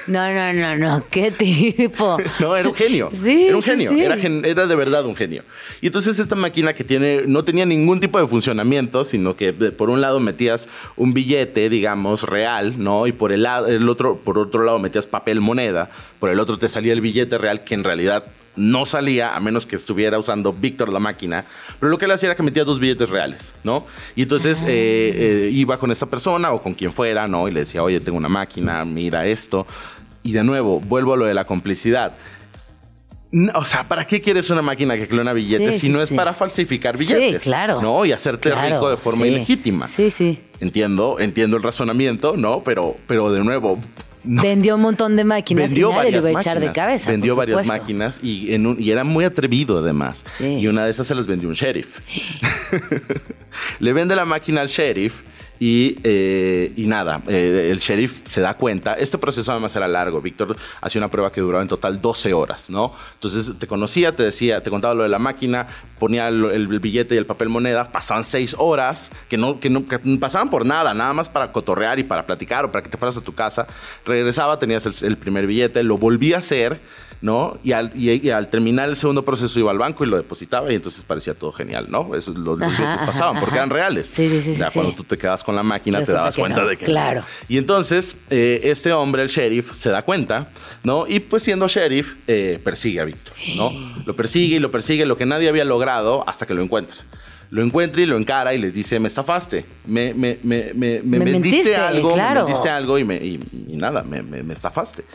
Speaker 2: No, no, no, no, qué tipo.
Speaker 10: No, era un genio.
Speaker 2: Sí,
Speaker 10: era un genio.
Speaker 2: sí.
Speaker 10: Era, gen- era de verdad un genio. Y entonces esta máquina que tiene, no tenía ningún tipo de funcionamiento, sino que de- por un lado metías un billete, digamos, real, ¿no? Y por el, el otro, por otro lado metías papel moneda, por el otro te salía el billete real que en realidad no salía a menos que estuviera usando Víctor la máquina. Pero lo que él hacía era que metía dos billetes reales, ¿no? Y entonces
Speaker 2: Ah.
Speaker 10: eh, eh, iba con esa persona o con quien fuera, ¿no? Y le decía, oye, tengo una máquina, mira esto. Y de nuevo, vuelvo a lo de la complicidad. No, o sea, ¿para qué quieres una máquina que clona billetes
Speaker 2: Sí,
Speaker 10: si no es
Speaker 2: sí.
Speaker 10: para falsificar billetes?
Speaker 2: Sí, claro.
Speaker 10: ¿No? Y hacerte
Speaker 2: Claro,
Speaker 10: rico de forma
Speaker 2: sí.
Speaker 10: ilegítima.
Speaker 2: Sí, sí.
Speaker 10: Entiendo, entiendo el razonamiento, ¿no? Pero, pero de nuevo, no.
Speaker 2: Vendió un montón de máquinas
Speaker 10: vendió
Speaker 2: y nadie lo
Speaker 10: varias
Speaker 2: iba a echar de
Speaker 10: máquinas.
Speaker 2: cabeza.
Speaker 10: Vendió varias máquinas y, en un- y era muy atrevido además.
Speaker 2: Sí.
Speaker 10: Y una de esas se las vendió un sheriff. Le vende la máquina al sheriff y, eh, y nada, eh, el sheriff se da cuenta. Este proceso además era largo. Víctor hacía una prueba que duraba en total 12 horas, ¿no? Entonces te conocía, te decía, te contaba lo de la máquina, ponía el, billete y el papel moneda, pasaban 6 horas que no, que no pasaban por nada, nada más para cotorrear y para platicar o para que te fueras a tu casa. Regresaba, tenías el, el primer billete, lo volví a hacer, ¿no? Y al, y- y al terminar el segundo proceso iba al banco y lo depositaba y entonces parecía todo genial, ¿no? Eso, los, los billetes
Speaker 2: ajá,
Speaker 10: pasaban porque eran reales.
Speaker 2: Sí, sí, sí,
Speaker 10: Ya cuando
Speaker 2: sí.
Speaker 10: tú te quedas con la máquina te dabas cuenta
Speaker 2: no,
Speaker 10: de que
Speaker 2: claro.
Speaker 10: Y entonces eh, este hombre, el sheriff, se da cuenta, ¿no? Y pues siendo sheriff, eh, persigue a Víctor, ¿no? Lo persigue y lo persigue, lo que nadie había logrado hasta que lo encuentra. Lo encuentra y lo encara y le dice, me estafaste, me, me, me, me, me
Speaker 2: Me
Speaker 10: vendiste
Speaker 2: mentiste,
Speaker 10: algo,
Speaker 2: claro.
Speaker 10: me vendiste algo y, me, y, y nada, me, me- me estafaste.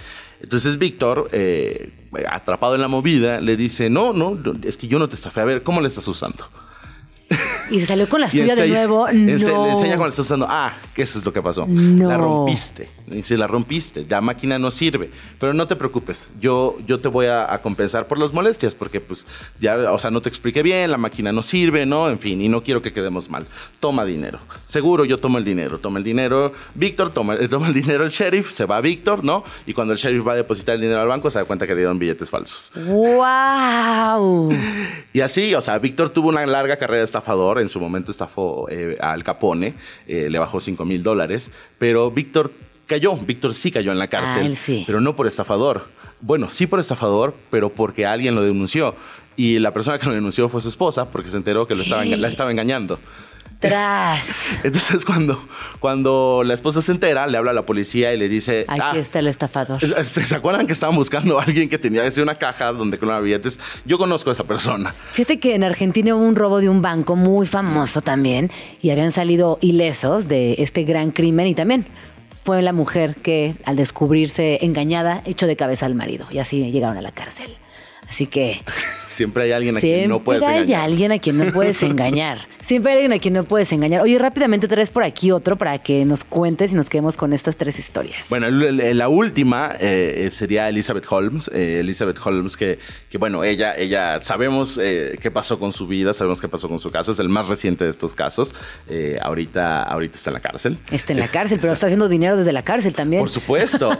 Speaker 10: Entonces Víctor, eh, atrapado en la movida, le dice, no, no, es que yo no te estafé, a ver, ¿cómo le estás usando?
Speaker 2: Y se salió con la suya de nuevo.
Speaker 10: ense-. Le enseña cuando estás usando. Ah, que eso es lo que pasó.
Speaker 2: No.
Speaker 10: La rompiste. Dice, la rompiste. La máquina no sirve. Pero no te preocupes. Yo, yo te voy a, a compensar por las molestias porque, pues, ya, o sea, no te expliqué bien. La máquina no sirve, ¿no? En fin, y no quiero que quedemos mal. Toma dinero. Seguro yo tomo el dinero. Toma el dinero. Víctor toma, eh, toma el dinero el sheriff. Se va Víctor, ¿no? Y cuando el sheriff va a depositar el dinero al banco, se da cuenta que le dieron billetes falsos.
Speaker 2: ¡Wow!
Speaker 10: Y así, o sea, Víctor tuvo una larga carrera de estafador. En su momento estafó eh, al Capone, eh, le bajó 5 mil dólares. Pero Víctor cayó, Víctor sí cayó en la cárcel.
Speaker 2: Ah, sí.
Speaker 10: Pero no por estafador. Bueno, sí por estafador, pero porque alguien lo denunció. Y la persona que lo denunció fue su esposa, porque se enteró que lo estaba la estaba engañando.
Speaker 2: Tras.
Speaker 10: Entonces, cuando, cuando la esposa se entera, le habla a la policía y le dice:
Speaker 2: Aquí
Speaker 10: "Ah,
Speaker 2: está el estafador.
Speaker 10: ¿Se acuerdan que estaban buscando a alguien que tenía así una caja donde clonaba billetes? Yo conozco a esa persona.
Speaker 2: Fíjate que en Argentina hubo un robo de un banco muy famoso también y habían salido ilesos de este gran crimen y también fue la mujer que al descubrirse engañada echó de cabeza al marido y así llegaron a la cárcel. Así que
Speaker 10: Siempre hay alguien a
Speaker 2: siempre
Speaker 10: quien no puedes
Speaker 2: hay
Speaker 10: engañar.
Speaker 2: alguien a quien no puedes engañar. Siempre hay alguien a quien no puedes engañar. Oye, rápidamente traes por aquí otro para que nos cuentes y nos quedemos con estas tres historias.
Speaker 10: Bueno, la última eh, sería Elizabeth Holmes. Eh, Elizabeth Holmes, que, que, bueno, ella, ella sabemos eh, qué pasó con su vida, sabemos qué pasó con su caso. Es el más reciente de estos casos. Eh, ahorita, ahorita está en la cárcel.
Speaker 2: Está en la cárcel, pero está haciendo dinero desde la cárcel también.
Speaker 10: Por supuesto.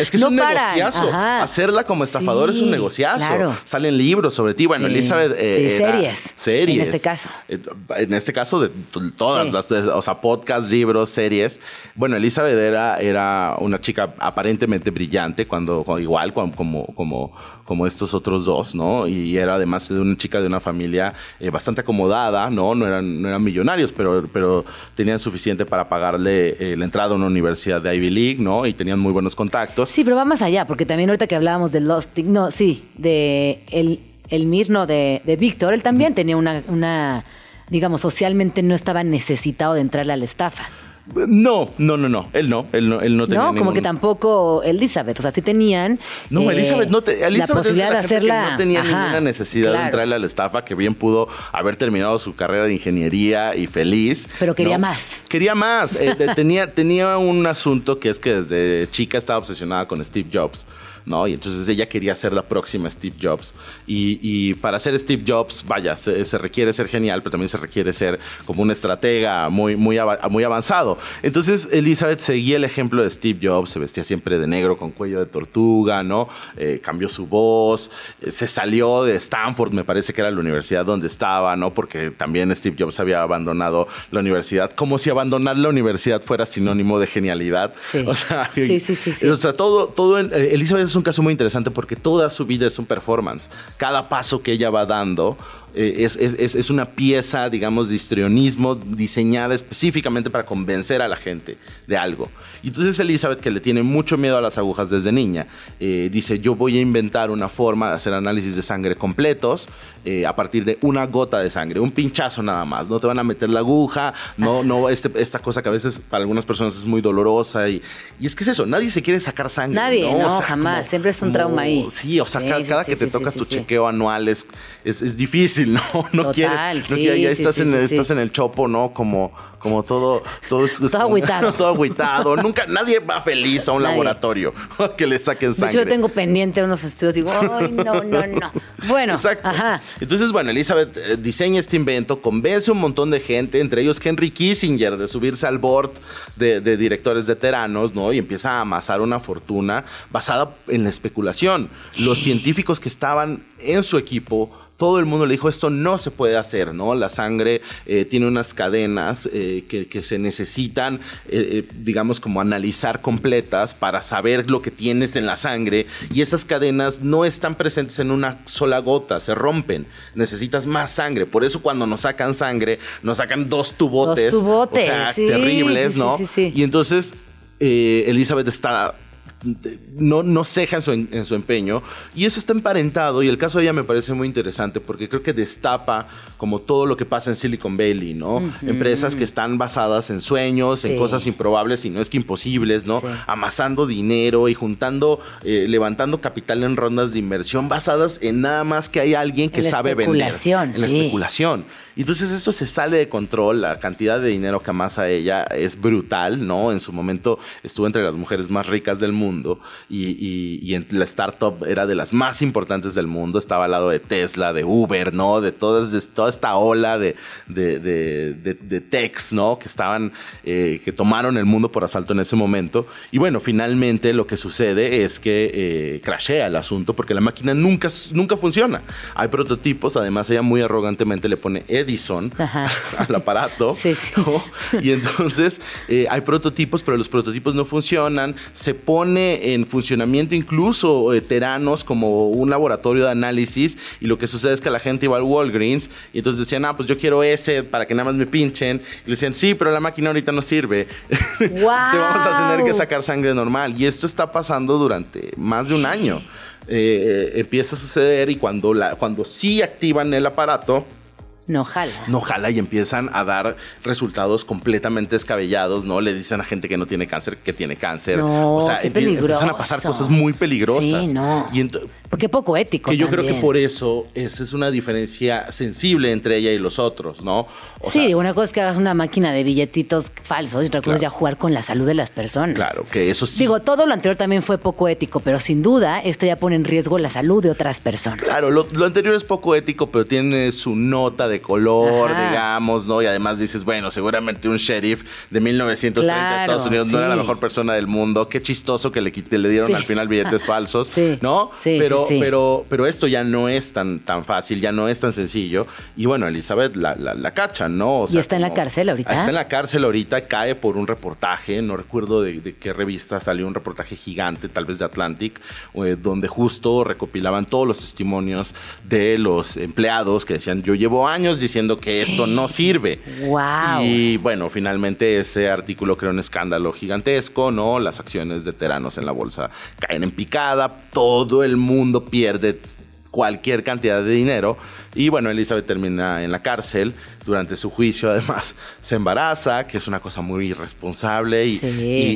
Speaker 10: es que es
Speaker 2: No
Speaker 10: un
Speaker 2: paran,
Speaker 10: negociazo.
Speaker 2: ajá.
Speaker 10: Hacerla como estafador es un negociazo.
Speaker 2: claro.
Speaker 10: Salen libros sobre ti. Bueno,
Speaker 2: Sí,
Speaker 10: Elizabeth. eh,
Speaker 2: sí, series,
Speaker 10: Series.
Speaker 2: en este caso.
Speaker 10: Eh, En este caso, de todas
Speaker 2: Sí.
Speaker 10: las, o sea, podcast, libros, series. Bueno, Elizabeth era, era una chica aparentemente brillante, cuando- igual como, como, como, como estos otros dos, ¿no? Y era además de una chica de una familia eh, bastante acomodada, ¿no? No eran, no eran millonarios, pero, pero tenían suficiente para pagarle eh, la entrada a una universidad de Ivy League, ¿no? Y tenían muy buenos contactos.
Speaker 2: Sí, pero va más allá, porque también ahorita que hablábamos de Lost, no, sí, de el, el Mir, no, de, de Víctor, él también tenía una, una, digamos, socialmente no estaba necesitado de entrarle a la estafa.
Speaker 10: No, no, no, no. Él no. Él no, él no tenía
Speaker 2: No, como
Speaker 10: ningún-
Speaker 2: que tampoco Elizabeth. O sea, sí tenían.
Speaker 10: No,
Speaker 2: eh,
Speaker 10: Elizabeth no te, Elizabeth
Speaker 2: la
Speaker 10: de
Speaker 2: posibilidad de
Speaker 10: la gente que
Speaker 2: hacerla.
Speaker 10: No tenía
Speaker 2: Ajá,
Speaker 10: ninguna necesidad
Speaker 2: claro.
Speaker 10: de entrarle a la estafa, que bien pudo haber terminado su carrera de ingeniería y feliz.
Speaker 2: Pero quería
Speaker 10: ¿no?
Speaker 2: más.
Speaker 10: Quería más. Eh, tenía, tenía un asunto que es que desde chica estaba obsesionada con Steve Jobs. ¿No? Y entonces ella quería ser la próxima Steve Jobs. Y, y para ser Steve Jobs, vaya, se, se requiere ser genial, pero también se requiere ser como un estratega muy, muy, muy avanzado. Entonces Elizabeth seguía el ejemplo de Steve Jobs, se vestía siempre de negro con cuello de tortuga, ¿no? Eh, cambió su voz, eh, se salió de Stanford, me parece que era la universidad donde estaba, ¿no? Porque también Steve Jobs había abandonado la universidad, como si abandonar la universidad fuera sinónimo de genialidad.
Speaker 2: Sí.
Speaker 10: O sea,
Speaker 2: Sí, sí, sí, sí.
Speaker 10: o sea, todo, todo en- eh, Elizabeth es un caso muy interesante porque toda su vida es un performance. Cada paso que ella va dando eh, es, una pieza, digamos, de histrionismo diseñada específicamente para convencer a la gente de algo. Y entonces Elizabeth, que le tiene mucho miedo a las agujas desde niña, eh, dice, yo voy a inventar una forma de hacer análisis de sangre completos eh, a partir de una gota de sangre, un pinchazo nada más. No te van a meter la aguja, no, no, este- esta cosa que a veces para algunas personas es muy dolorosa. Y, y es que es eso, nadie se quiere sacar sangre.
Speaker 2: Nadie,
Speaker 10: ¿no?
Speaker 2: no,
Speaker 10: O sea,
Speaker 2: jamás. Siempre es un trauma ahí.
Speaker 10: Sí, o sea,
Speaker 2: Sí,
Speaker 10: cada,
Speaker 2: sí,
Speaker 10: cada
Speaker 2: sí,
Speaker 10: que te
Speaker 2: sí,
Speaker 10: toca
Speaker 2: sí,
Speaker 10: tu chequeo anual es, es, es difícil, ¿no? No
Speaker 2: Total,
Speaker 10: quieres, no
Speaker 2: sí,
Speaker 10: quieres- ya estás, en, estás en el chopo, ¿no? Como, como todo, todo, es-
Speaker 2: Todo agüitado.
Speaker 10: todo agüitado. Nunca, nadie va feliz a un
Speaker 2: Nadie.
Speaker 10: laboratorio que le saquen sangre.
Speaker 2: yo tengo pendiente unos estudios y digo, ay, no, no, no. Bueno,
Speaker 10: Exacto.
Speaker 2: ajá.
Speaker 10: Entonces, bueno, Elizabeth eh, diseña este invento, convence a un montón de gente, entre ellos Henry Kissinger, de subirse al board de, de directores veteranos, ¿no? Y empieza a amasar una fortuna basada en la especulación. Los científicos que estaban en su equipo todo el mundo le dijo esto no se puede hacer, ¿no? La sangre eh, tiene unas cadenas eh, que, que se necesitan, eh, digamos, como analizar completas para saber lo que tienes en la sangre y esas cadenas no están presentes en una sola gota, se rompen. Necesitas más sangre. Por eso cuando nos sacan sangre, nos sacan dos tubotes.
Speaker 2: Dos tubotes,
Speaker 10: O sea,
Speaker 2: sí,
Speaker 10: terribles,
Speaker 2: sí,
Speaker 10: ¿no?
Speaker 2: sí, sí, sí.
Speaker 10: Y entonces eh, Elizabeth está no, no ceja en su, en, en su empeño y eso está emparentado y el caso de ella me parece muy interesante porque creo que destapa como todo lo que pasa en Silicon Valley, ¿no? Empresas que están basadas en sueños, en cosas improbables y no es que imposibles, ¿no?
Speaker 2: Sí.
Speaker 10: Amasando dinero y juntando, eh, levantando capital en rondas de inversión basadas en nada más que hay alguien que
Speaker 2: En la
Speaker 10: sabe vender.
Speaker 2: especulación,
Speaker 10: En la
Speaker 2: sí.
Speaker 10: especulación. Y entonces eso se sale de control, la cantidad de dinero que amasa ella es brutal, ¿no? En su momento estuvo entre las mujeres más ricas del mundo y, y- y en la startup era de las más importantes del mundo, estaba al lado de Tesla, de Uber, ¿no? De, todas, de toda esta ola de, de, de, de- de techs, ¿no? Que estaban, eh, que tomaron el mundo por asalto en ese momento. Y bueno, finalmente lo que sucede es que eh, crashea el asunto porque la máquina nunca, nunca funciona. Hay prototipos, además ella muy arrogantemente le pone Edison
Speaker 2: Ajá.
Speaker 10: al aparato.
Speaker 2: Sí, sí.
Speaker 10: ¿no? Y entonces eh, hay prototipos, pero los prototipos no funcionan. Se pone en funcionamiento incluso eh, Teranos como un laboratorio de análisis. Y lo que sucede es que la gente iba al Walgreens y entonces decían, ah, pues yo quiero ese para que nada más me pinchen. Y le decían, sí, pero la máquina ahorita no sirve. Te vamos a tener que sacar sangre normal. Y esto está pasando durante más de un año. Eh, eh, empieza a suceder y cuando, la, cuando sí activan el aparato,
Speaker 2: No jala.
Speaker 10: no jala y empiezan a dar resultados completamente descabellados, ¿no? Le dicen a gente que no tiene cáncer que tiene cáncer.
Speaker 2: No,
Speaker 10: o sea,
Speaker 2: qué
Speaker 10: empie- empiezan a pasar
Speaker 2: peligroso.
Speaker 10: cosas muy peligrosas.
Speaker 2: Sí, no.
Speaker 10: Y
Speaker 2: Porque poco ético.
Speaker 10: que yo creo que por eso esa es una diferencia sensible entre ella y los otros, ¿no? O
Speaker 2: sí,
Speaker 10: sea,
Speaker 2: una cosa es que hagas una máquina de billetitos falsos y otra cosa es ya jugar con la salud de las personas.
Speaker 10: claro, que eso sí.
Speaker 2: Digo, todo lo anterior también fue poco ético, pero sin duda esto ya pone en riesgo la salud de otras personas.
Speaker 10: Claro, lo, lo anterior es poco ético, pero tiene su nota de color,
Speaker 2: Ajá.
Speaker 10: digamos, ¿no? Y además dices, bueno, seguramente un sheriff de 1930 de
Speaker 2: Claro,
Speaker 10: Estados Unidos no era la
Speaker 2: sí.
Speaker 10: mejor persona del mundo. Qué chistoso que le, le dieron
Speaker 2: Sí.
Speaker 10: al final billetes falsos,
Speaker 2: Sí,
Speaker 10: ¿no?
Speaker 2: sí,
Speaker 10: pero,
Speaker 2: sí, sí.
Speaker 10: pero, pero esto ya no es tan, tan fácil, ya no es tan sencillo. Y bueno, Elizabeth la, la, la cachan, ¿no? O
Speaker 2: ¿Y está en la cárcel ahorita?
Speaker 10: Está en la cárcel ahorita, cae por un reportaje, no recuerdo de, de qué revista salió un reportaje gigante, tal vez de Atlantic, eh, donde justo recopilaban todos los testimonios de los empleados que decían, yo llevo años diciendo que esto no sirve.
Speaker 2: ¡Wow!
Speaker 10: Y bueno, finalmente ese artículo creó un escándalo gigantesco, ¿no? Las acciones de Teranos en la bolsa caen en picada, todo el mundo pierde cualquier cantidad de dinero. Y bueno, Elizabeth termina en la cárcel. Durante su juicio, además, se embaraza, que es una cosa muy irresponsable y,
Speaker 2: Sí.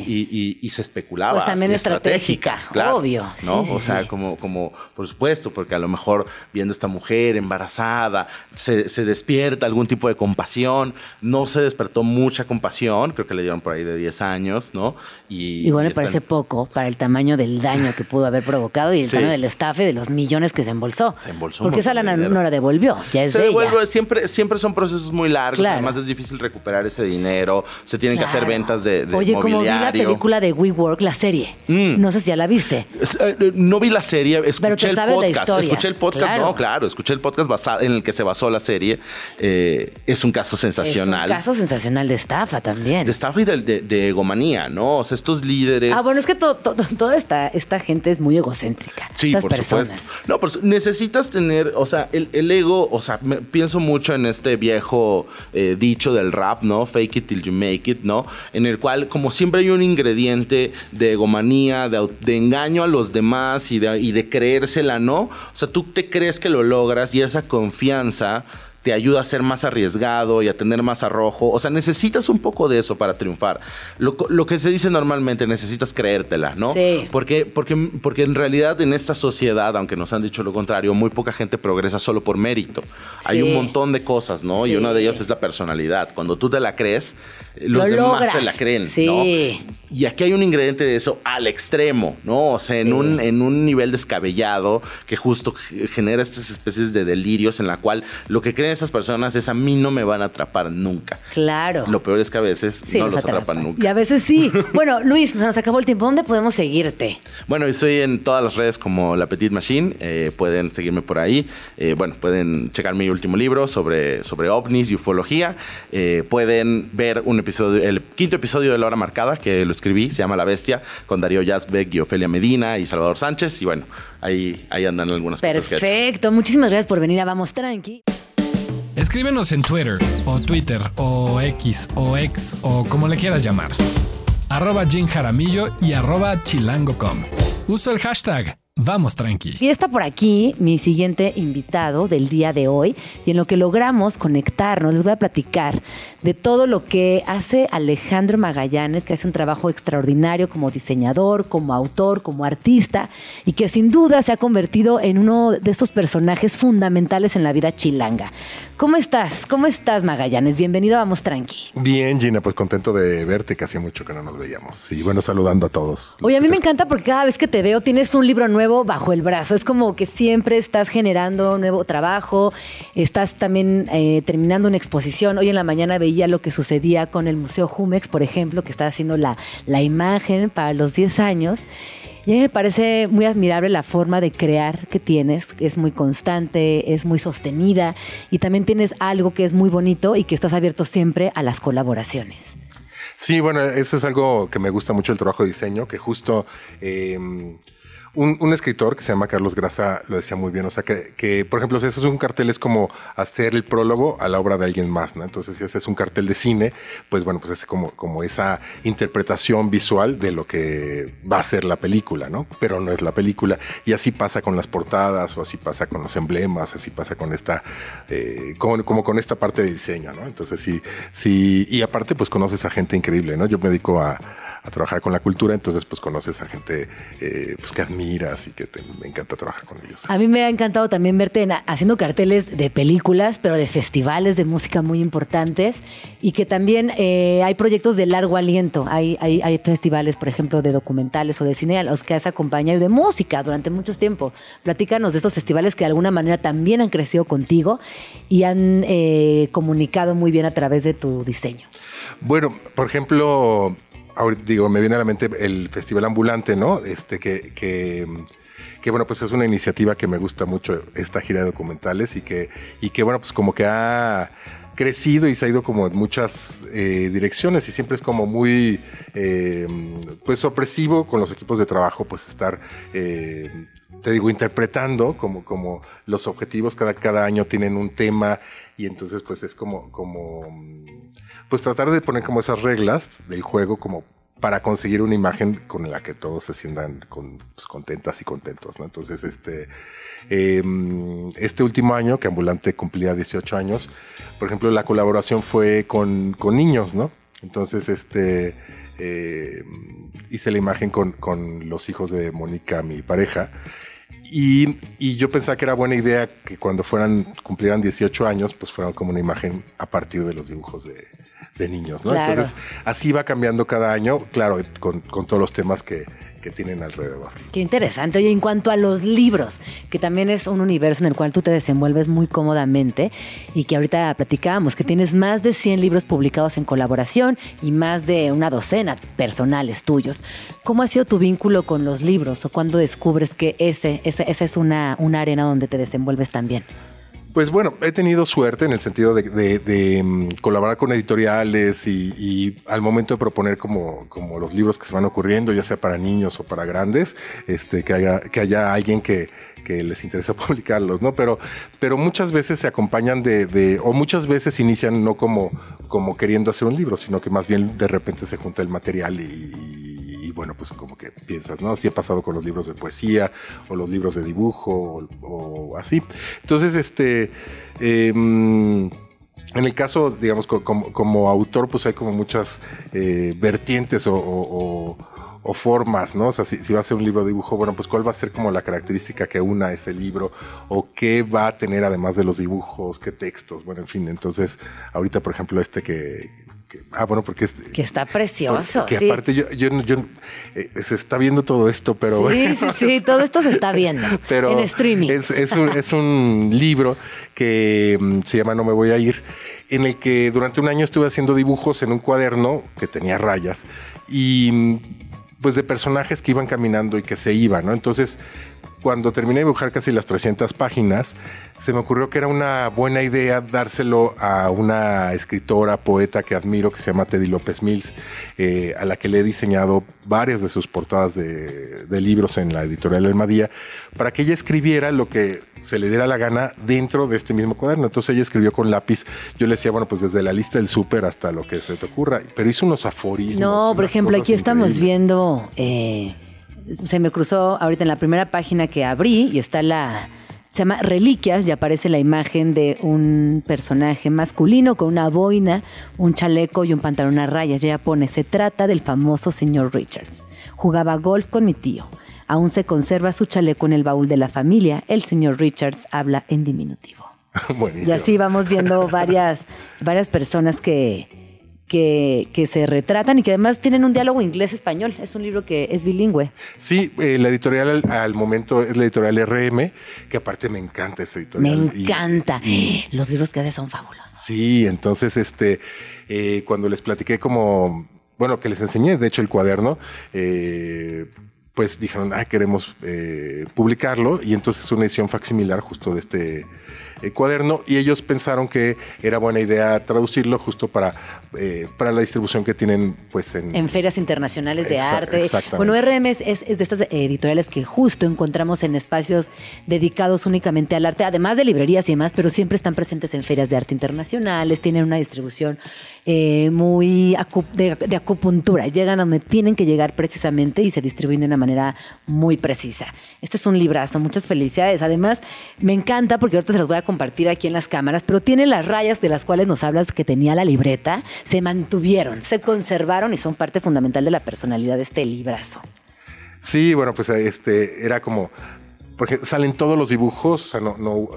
Speaker 10: y- y- y se especulaba.
Speaker 2: Pues también
Speaker 10: y
Speaker 2: estratégica, obvio.
Speaker 10: ¿no?
Speaker 2: Sí,
Speaker 10: o sea, como, como, por supuesto, porque a lo mejor viendo esta mujer embarazada, se, se despierta algún tipo de compasión. No se despertó mucha compasión, creo que le dieron por ahí de 10 años, ¿no? Y,
Speaker 2: Igual
Speaker 10: y
Speaker 2: me
Speaker 10: están-
Speaker 2: parece poco para el tamaño del daño que pudo haber provocado y el
Speaker 10: Sí.
Speaker 2: tamaño del estafe de los millones que se embolsó.
Speaker 10: Se embolsó
Speaker 2: Porque esa
Speaker 10: de
Speaker 2: lana no la devolvió, ya es
Speaker 10: se
Speaker 2: de
Speaker 10: devuelve,
Speaker 2: ella.
Speaker 10: siempre, siempre son procesos muy largos,
Speaker 2: Claro.
Speaker 10: además es difícil recuperar ese dinero, se tienen que hacer ventas de, de
Speaker 2: Oye, como vi la película de WeWork, la serie.
Speaker 10: Mm.
Speaker 2: No sé si ya la viste.
Speaker 10: Es- eh, No vi la serie,
Speaker 2: Pero
Speaker 10: escuché
Speaker 2: te
Speaker 10: el
Speaker 2: sabes la
Speaker 10: podcast.
Speaker 2: historia.
Speaker 10: Escuché el podcast,
Speaker 2: Claro.
Speaker 10: no, claro, escuché el podcast basado, en el que se basó la serie. Eh, es un caso sensacional.
Speaker 2: Es un caso sensacional de estafa también.
Speaker 10: De estafa y de, de- de egomanía, ¿no? O sea, estos líderes.
Speaker 2: Ah, bueno, es que to- to- toda esta, esta gente es muy egocéntrica.
Speaker 10: Sí,
Speaker 2: Estas
Speaker 10: por
Speaker 2: personas.
Speaker 10: supuesto. No, pero necesitas tener, o sea, el, el o sea, pienso mucho en este viejo eh, dicho del rap, ¿no? Fake it till you make it, ¿no? En el cual, como siempre hay un ingrediente de egomanía, de engaño a los demás y de, y de creérsela, ¿no? O sea, tú te crees que lo logras y esa confianza te ayuda a ser más arriesgado y a tener más arrojo. O sea, necesitas un poco de eso para triunfar. Lo, que se dice normalmente, necesitas creértela, ¿no?
Speaker 2: Sí.
Speaker 10: Porque, porque, porque en realidad en esta sociedad, aunque nos han dicho lo contrario, muy poca gente progresa solo por mérito. Hay
Speaker 2: Sí.
Speaker 10: un montón de cosas, ¿no?
Speaker 2: Sí.
Speaker 10: Y una de ellas es la personalidad. Cuando tú te la crees, los
Speaker 2: Lo
Speaker 10: demás
Speaker 2: logras.
Speaker 10: se la creen,
Speaker 2: Sí.
Speaker 10: ¿no? Y aquí hay un ingrediente de eso al extremo, ¿no? O sea, en, un, en un nivel descabellado que justo genera estas especies de delirios en la cual lo que creen esas personas es a mí no me van a atrapar nunca.
Speaker 2: Claro.
Speaker 10: Lo peor es que a veces
Speaker 2: Sí,
Speaker 10: no los atrapan,
Speaker 2: atrapan.
Speaker 10: nunca.
Speaker 2: Y a veces sí. Bueno, Luis, se nos acabó el tiempo. ¿Dónde podemos seguirte?
Speaker 10: Bueno, estoy en todas las redes como La Petite Machine. eh, pueden seguirme por ahí. Eh, bueno, pueden checar mi último libro sobre, sobre ovnis y ufología. Eh, pueden ver un episodio, el quinto episodio de La Hora Marcada, que lo escribí, se llama La Bestia, con Darío Yazbek y Ofelia Medina y Salvador Sánchez. Y bueno, ahí, ahí andan algunas cosas que he hecho.
Speaker 2: Perfecto. Muchísimas gracias por venir a Vamos Tranqui.
Speaker 3: Escríbenos en Twitter, o Twitter, o X, o X, o como le quieras llamar. Arroba Jim Jaramillo y arroba chilango.com. Uso el hashtag Vamos Tranqui.
Speaker 2: Y está por aquí mi siguiente invitado del día de hoy. Y en lo que logramos conectarnos, les voy a platicar de todo lo que hace Alejandro Magallanes, que hace un trabajo extraordinario como diseñador, como autor, como artista, y que sin duda se ha convertido en uno de estos personajes fundamentales en la vida chilanga. ¿Cómo estás? ¿Cómo estás, Magallanes? Bienvenido a Vamos Tranqui.
Speaker 11: Bien, Gina, pues contento de verte, que hacía mucho que no nos veíamos. Y bueno, saludando a todos.
Speaker 2: Oye, a mí me encanta porque cada vez que te veo tienes un libro nuevo bajo el brazo. Es como que siempre estás generando nuevo trabajo, estás también eh, terminando una exposición. Hoy en la mañana veía lo que sucedía con el Museo Jumex, por ejemplo, que está haciendo la, la imagen para los 10 años. Y a mí me parece muy admirable la forma de crear que tienes, es muy constante, es muy sostenida y también tienes algo que es muy bonito y que estás abierto siempre a las colaboraciones.
Speaker 11: Sí, bueno, eso es algo que me gusta mucho el trabajo de diseño, que justo eh, un, escritor que se llama Carlos Grasa lo decía muy bien. O sea, que, que, por ejemplo, si eso es un cartel, es como hacer el prólogo a la obra de alguien más, ¿no? Entonces, si ese es un cartel de cine, pues bueno, pues es como, como esa interpretación visual de lo que va a ser la película, ¿no? Pero no es la película. Y así pasa con las portadas, o así pasa con los emblemas, así pasa con esta, eh, como, como con esta parte de diseño, ¿no? Entonces, sí, sí, y aparte, pues conoces a gente increíble, ¿no? Yo me dedico a, a trabajar con la cultura, entonces, pues conoces a gente eh, pues, que admiras y que te, me encanta trabajar con ellos.
Speaker 2: A mí me ha encantado también verte en- haciendo carteles de películas, pero de festivales de música muy importantes y que también eh, hay proyectos de largo aliento. Hay, hay, hay festivales, por ejemplo, de documentales o de cine a los que has acompañado y de música durante mucho tiempo. Platícanos de estos festivales que de alguna manera también han crecido contigo y han eh, comunicado muy bien a través de tu diseño.
Speaker 11: Bueno, por ejemplo, ahorita digo, me viene a la mente el Festival Ambulante, ¿no? Este que, que, bueno, pues es una iniciativa que me gusta mucho, esta gira de documentales, y que, y que bueno, pues como que ha crecido y se ha ido como en muchas eh, direcciones y siempre es como muy eh, pues opresivo con los equipos de trabajo pues estar eh, te digo interpretando como como los objetivos cada cada año tienen un tema y entonces pues es como como pues tratar de poner como esas reglas del juego como para conseguir una imagen con la que todos se sientan pues, contentas y contentos, ¿no? Entonces, este, em, este último año, que Ambulante cumplía 18 años, por ejemplo, la colaboración fue con, con niños, ¿no? Entonces, este, eh, hice la imagen con, con los hijos de Mónica, mi pareja, y, y, yo pensaba que era buena idea que cuando fueran, cumplieran 18 años, pues fueran como una imagen a partir de los dibujos de, de niños, ¿no?
Speaker 2: Claro.
Speaker 11: Entonces, así va cambiando cada año, claro, con, con todos los temas que, que tienen alrededor.
Speaker 2: Qué interesante. Oye, en cuanto a los libros, que también es un universo en el cual tú te desenvuelves muy cómodamente y que ahorita platicábamos, que tienes más de 100 libros publicados en colaboración y más de una docena personales tuyos. ¿Cómo ha sido tu vínculo con los libros o cuándo descubres que ese, ese, esa es una, una arena donde te desenvuelves también?
Speaker 11: Pues bueno, he tenido suerte en el sentido de, de, de um, colaborar con editoriales y, y, al momento de proponer como, como los libros que se van ocurriendo, ya sea para niños o para grandes, este, que, haya, que haya alguien que, les interesa publicarlos, ¿no? Pero, pero muchas veces se acompañan de, de, o muchas veces inician no como, como queriendo hacer un libro, sino que más bien de repente se junta el material y bueno, pues como que piensas, ¿no? Así ha pasado con los libros de poesía o los libros de dibujo o, así. Entonces, este... Eh, en el caso, digamos, como, como, autor, pues hay como muchas eh, vertientes o, formas, ¿no? O sea, si, va a ser un libro de dibujo, bueno, pues cuál va a ser como la característica que una ese libro o qué va a tener además de los dibujos, qué textos, bueno, en fin. Entonces, ahorita, por ejemplo, este que, Ah, bueno, porque...
Speaker 2: Que está precioso.
Speaker 11: Que
Speaker 2: sí.
Speaker 11: aparte yo, yo, yo eh, se está viendo todo esto, pero...
Speaker 2: Sí, sí, sí, todo esto se está viendo
Speaker 11: pero
Speaker 2: en streaming.
Speaker 11: Es, es, un, es un libro que um, se llama No me voy a ir, en el que durante un año estuve haciendo dibujos en un cuaderno que tenía rayas y pues de personajes que iban caminando y que se iban, ¿no? Entonces cuando terminé de dibujar casi las 300 páginas, se me ocurrió que era una buena idea dárselo a una escritora, poeta que admiro, que se llama Teddy López Mills, eh, a la que le he diseñado varias de sus portadas de, de libros en la editorial Almadía, para que ella escribiera lo que se le diera la gana dentro de este mismo cuaderno. Entonces ella escribió con lápiz. Yo le decía, bueno, pues desde la lista del súper hasta lo que se te ocurra. Pero hizo unos aforismos.
Speaker 2: No, por ejemplo, aquí estamos viendo... Eh se me cruzó ahorita en la primera página que abrí y está la. Se llama Reliquias y aparece la imagen de un personaje masculino con una boina, un chaleco y un pantalón a rayas. Y ella pone: Se trata del famoso señor Richards. Jugaba golf con mi tío. Aún se conserva su chaleco en el baúl de la familia. El señor Richards habla en diminutivo.
Speaker 11: Buenísimo.
Speaker 2: Y así vamos viendo varias, varias personas que, que, que, se retratan y que además tienen un diálogo inglés-español. Es un libro que es bilingüe.
Speaker 11: Sí, eh, la editorial al, al, momento es la editorial RM, que aparte me encanta esa editorial.
Speaker 2: Me encanta. Y, y, Los libros que hace son fabulosos.
Speaker 11: Sí, entonces este, eh, cuando les platiqué como, bueno, que les enseñé, de hecho, el cuaderno, eh, pues dijeron, ah, queremos publicarlo, y entonces una edición facsimilar justo de este eh, cuaderno y ellos pensaron que era buena idea traducirlo justo para, eh, para la distribución que tienen pues en,
Speaker 2: en ferias internacionales de Exa arte. Bueno, RM es, es, es, de estas editoriales que justo encontramos en espacios dedicados únicamente al arte, además de librerías y demás, pero siempre están presentes en ferias de arte internacionales, tienen una distribución eh, muy de, de, acupuntura, llegan a donde tienen que llegar precisamente y se distribuyen de una manera muy precisa. Este es un librazo, muchas felicidades. Además, me encanta porque ahorita se los voy a compartir aquí en las cámaras, pero tiene las rayas de las cuales nos hablas que tenía la libreta, se mantuvieron, se conservaron y son parte fundamental de la personalidad de este librazo.
Speaker 11: Sí, bueno, pues este era como porque salen todos los dibujos, o sea, no, no,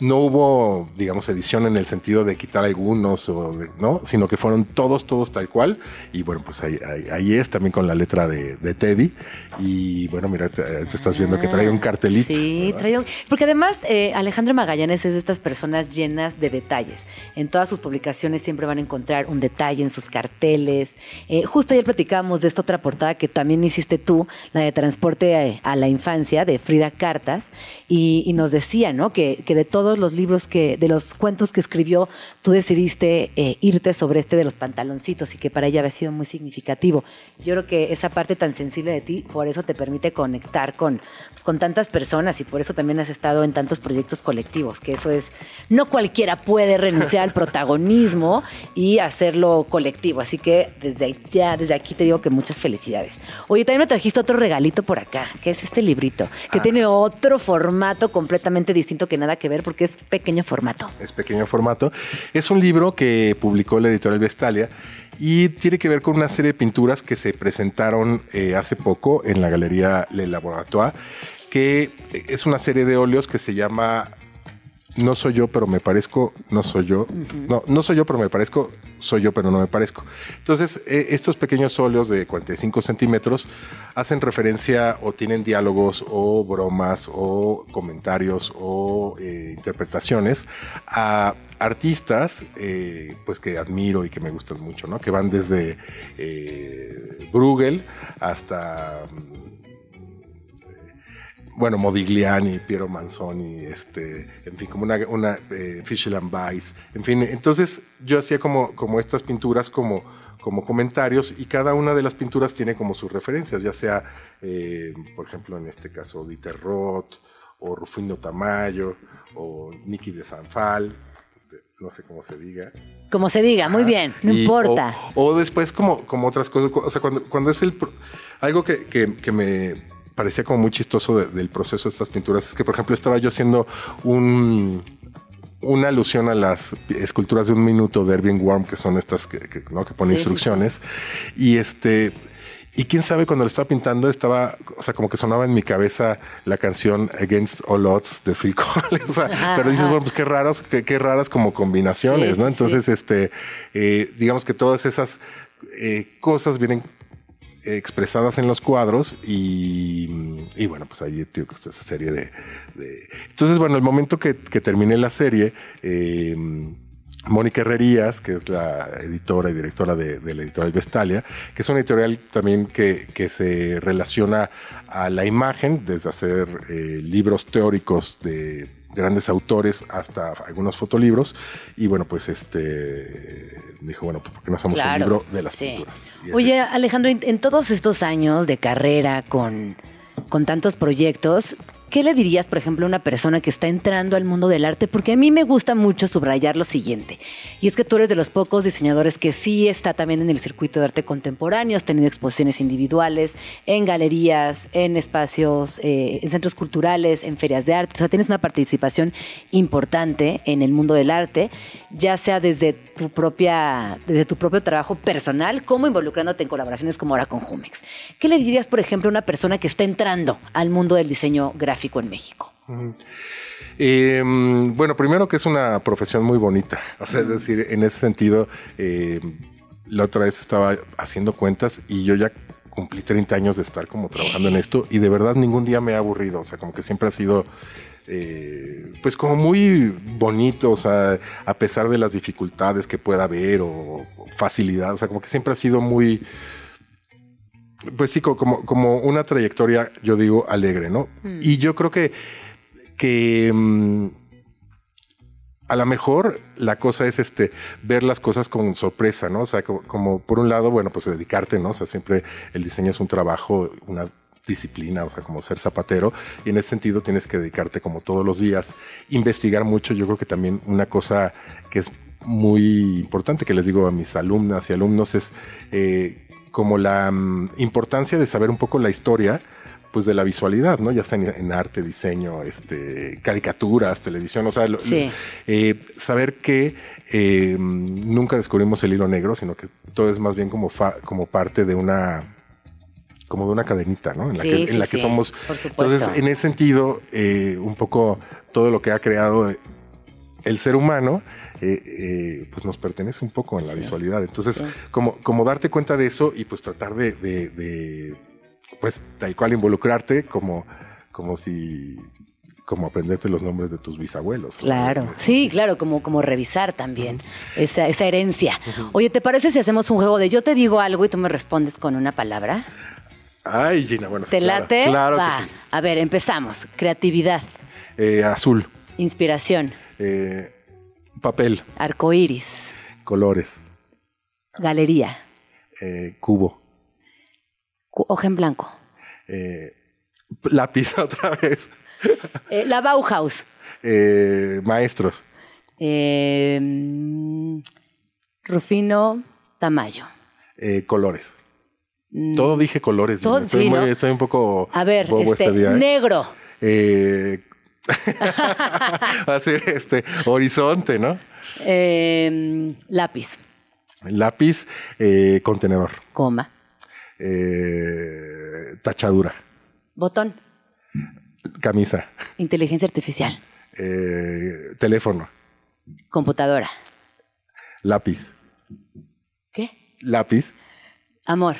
Speaker 11: no hubo, digamos, edición en el sentido de quitar algunos, o de, ¿no? Sino que fueron todos, todos tal cual. Y bueno, pues ahí, ahí, ahí es también con la letra de, de, Teddy. Y bueno, mira, te, te estás viendo ah, que trae un cartelito.
Speaker 2: Sí, trae un... Porque además eh, Alejandro Magallanes es de estas personas llenas de detalles. En todas sus publicaciones siempre van a encontrar un detalle en sus carteles. Eh, justo ayer platicábamos de esta otra portada que también hiciste tú, la de Transporte a, a la Infancia, de Frida cartas y, y nos decía, ¿no? Que, que de todos los libros que, de los cuentos que escribió, tú decidiste eh, irte sobre este de los pantaloncitos y que para ella había sido muy significativo. Yo creo que esa parte tan sensible de ti, por eso te permite conectar con, pues, con tantas personas y por eso también has estado en tantos proyectos colectivos, que eso es, no cualquiera puede renunciar al protagonismo y hacerlo colectivo. Así que desde ya, desde aquí te digo que muchas felicidades. Oye, también me trajiste otro regalito por acá, que es este librito, que
Speaker 11: Ah.
Speaker 2: tiene otro formato completamente distinto que nada que ver porque es pequeño formato.
Speaker 11: es pequeño formato. Es un libro que publicó la editorial Vestalia y tiene que ver con una serie de pinturas que se presentaron eh, hace poco en la galería Le Laboratoire, que es una serie de óleos que se llama No soy yo, pero me parezco, no soy yo. No, no soy yo, pero me parezco, soy yo, pero no me parezco. Entonces, eh, estos pequeños óleos de 45 centímetros hacen referencia o tienen diálogos o bromas o comentarios o eh, interpretaciones a artistas eh, pues que admiro y que me gustan mucho, ¿no? Que van desde Bruegel hasta bueno, Modigliani, Piero Manzoni, este, en fin, como una, una eh, Fischl and Weiss, en fin, entonces yo hacía como, como estas pinturas como, como comentarios y cada una de las pinturas tiene como sus referencias, ya sea, eh, por ejemplo, en este caso, Dieter Roth, o Rufino Tamayo, o Nicky de Sanfal, no sé cómo se diga.
Speaker 2: Como se diga, muy bien, no
Speaker 11: Y-
Speaker 2: importa.
Speaker 11: O, o después como, como otras cosas, o sea, cuando, cuando es el... Algo que, que- que me parecía como muy chistoso de- del proceso de estas pinturas es que, por ejemplo, estaba yo haciendo un... Una alusión a las esculturas de un minuto de Erwin Worm, que son estas que, que, ¿no? que ponen
Speaker 12: Sí, sí, sí.
Speaker 11: instrucciones. Y este. Y quién sabe, cuando lo estaba pintando, estaba, o sea, como que sonaba en mi cabeza la canción Against All Odds de Phil Collins. O sea,
Speaker 12: Ajá,
Speaker 11: pero dices,
Speaker 12: ajá.
Speaker 11: bueno, pues qué raros, qué, qué raras como combinaciones,
Speaker 12: Sí,
Speaker 11: ¿no?
Speaker 12: sí,
Speaker 11: Entonces, este, eh, digamos que todas esas eh, cosas vienen expresadas en los cuadros y, y bueno, pues ahí tío, esa serie de, Entonces, bueno, el momento que, que terminé la serie, eh, Mónica Herrerías, que es la editora y directora de, de la editorial Vestalia, que es una editorial también que, que se relaciona a la imagen, desde hacer eh, libros teóricos de grandes autores hasta algunos fotolibros. Y bueno, pues este dijo, bueno, pues ¿por qué no hacemos
Speaker 2: Claro,
Speaker 11: un libro de las
Speaker 2: sí.
Speaker 11: pinturas?
Speaker 2: Oye, Alejandro, en, en todos estos años de carrera con, con tantos proyectos, ¿qué le dirías, por ejemplo, a una persona que está entrando al mundo del arte? Porque a mí me gusta mucho subrayar lo siguiente, y es que tú eres de los pocos diseñadores que sí está también en el circuito de arte contemporáneo, has tenido exposiciones individuales, en galerías, en espacios, eh, en centros culturales, en ferias de arte, o sea, tienes una participación importante en el mundo del arte, ya sea desde tu propia, desde tu propio trabajo personal, como involucrándote en colaboraciones como ahora con Jumex. ¿Qué le dirías, por ejemplo, a una persona que está entrando al mundo del diseño gráfico en México?
Speaker 11: Eh, mm, bueno, primero que es una profesión muy bonita. O sea, es decir, en ese sentido, eh, la otra vez estaba haciendo cuentas y yo ya cumplí 30 años de estar como trabajando en esto y de verdad ningún día me ha aburrido. O sea, como que siempre ha sido, eh, pues como muy bonito, o sea, a pesar de las dificultades que pueda haber o, o facilidad, o sea, como que siempre ha sido muy... Pues sí, co- como, como una trayectoria, yo digo, alegre, ¿no?
Speaker 12: Mm.
Speaker 11: Y yo creo que, que mm, a lo mejor la cosa es este ver las cosas con sorpresa, ¿no? O sea, como, como por un lado, bueno, pues dedicarte, ¿no? O sea, siempre el diseño es un trabajo, una disciplina, o sea, como ser zapatero, y en ese sentido tienes que dedicarte como todos los días, investigar mucho, yo creo que también una cosa que es muy importante que les digo a mis alumnas y alumnos es eh, como la mm, importancia de saber un poco la historia pues de la visualidad, ¿no? Ya sea en, en arte, diseño, este, caricaturas, televisión, o sea, lo-
Speaker 2: Sí.
Speaker 11: lo- eh, saber que eh, nunca descubrimos el hilo negro, sino que todo es más bien como, fa- como parte de una como de una cadenita, ¿no? En la
Speaker 2: Sí,
Speaker 11: que,
Speaker 2: sí,
Speaker 11: en la que
Speaker 2: sí,
Speaker 11: somos.
Speaker 2: por.
Speaker 11: Entonces, en ese sentido, eh, un poco todo lo que ha creado eh, el ser humano, eh, eh, pues nos pertenece un poco en la visualidad. Entonces, como, como darte cuenta de eso y pues tratar de, de- de, pues tal cual involucrarte como, como si, como aprenderte los nombres de tus bisabuelos.
Speaker 2: Claro, sí, claro, como, como revisar también esa, esa herencia. Oye, ¿te parece si hacemos un juego de yo te digo algo y tú me respondes con una palabra?
Speaker 11: Ay, Gina, bueno.
Speaker 2: ¿Te
Speaker 11: claro,
Speaker 2: late?
Speaker 11: Claro
Speaker 2: Va.
Speaker 11: que sí.
Speaker 2: A ver, empezamos. Creatividad,
Speaker 11: Eh, azul,
Speaker 2: inspiración,
Speaker 11: eh, papel,
Speaker 2: arcoíris,
Speaker 11: colores,
Speaker 2: galería,
Speaker 11: eh, cubo,
Speaker 2: cu- hoja en blanco.
Speaker 11: eh, lápiz otra vez,
Speaker 2: la Bauhaus.
Speaker 11: eh, maestros,
Speaker 2: mm, Rufino Tamayo.
Speaker 11: eh, colores.
Speaker 2: Mm,
Speaker 11: Todo dije colores.
Speaker 2: Todo-
Speaker 11: estoy,
Speaker 2: sí,
Speaker 11: muy-
Speaker 2: ¿no?
Speaker 11: estoy un poco
Speaker 2: A ver,
Speaker 11: bobo
Speaker 2: este,
Speaker 11: este día. ¿eh?
Speaker 2: negro.
Speaker 11: Eh, va a ser este horizonte, ¿no?
Speaker 2: Eh, lápiz,
Speaker 11: Lápiz, eh, contenedor,
Speaker 2: coma,
Speaker 11: eh, tachadura,
Speaker 2: botón,
Speaker 11: camisa,
Speaker 2: inteligencia artificial,
Speaker 11: teléfono,
Speaker 2: computadora.
Speaker 11: lápiz,
Speaker 2: ¿Qué?
Speaker 11: lápiz.
Speaker 2: Amor.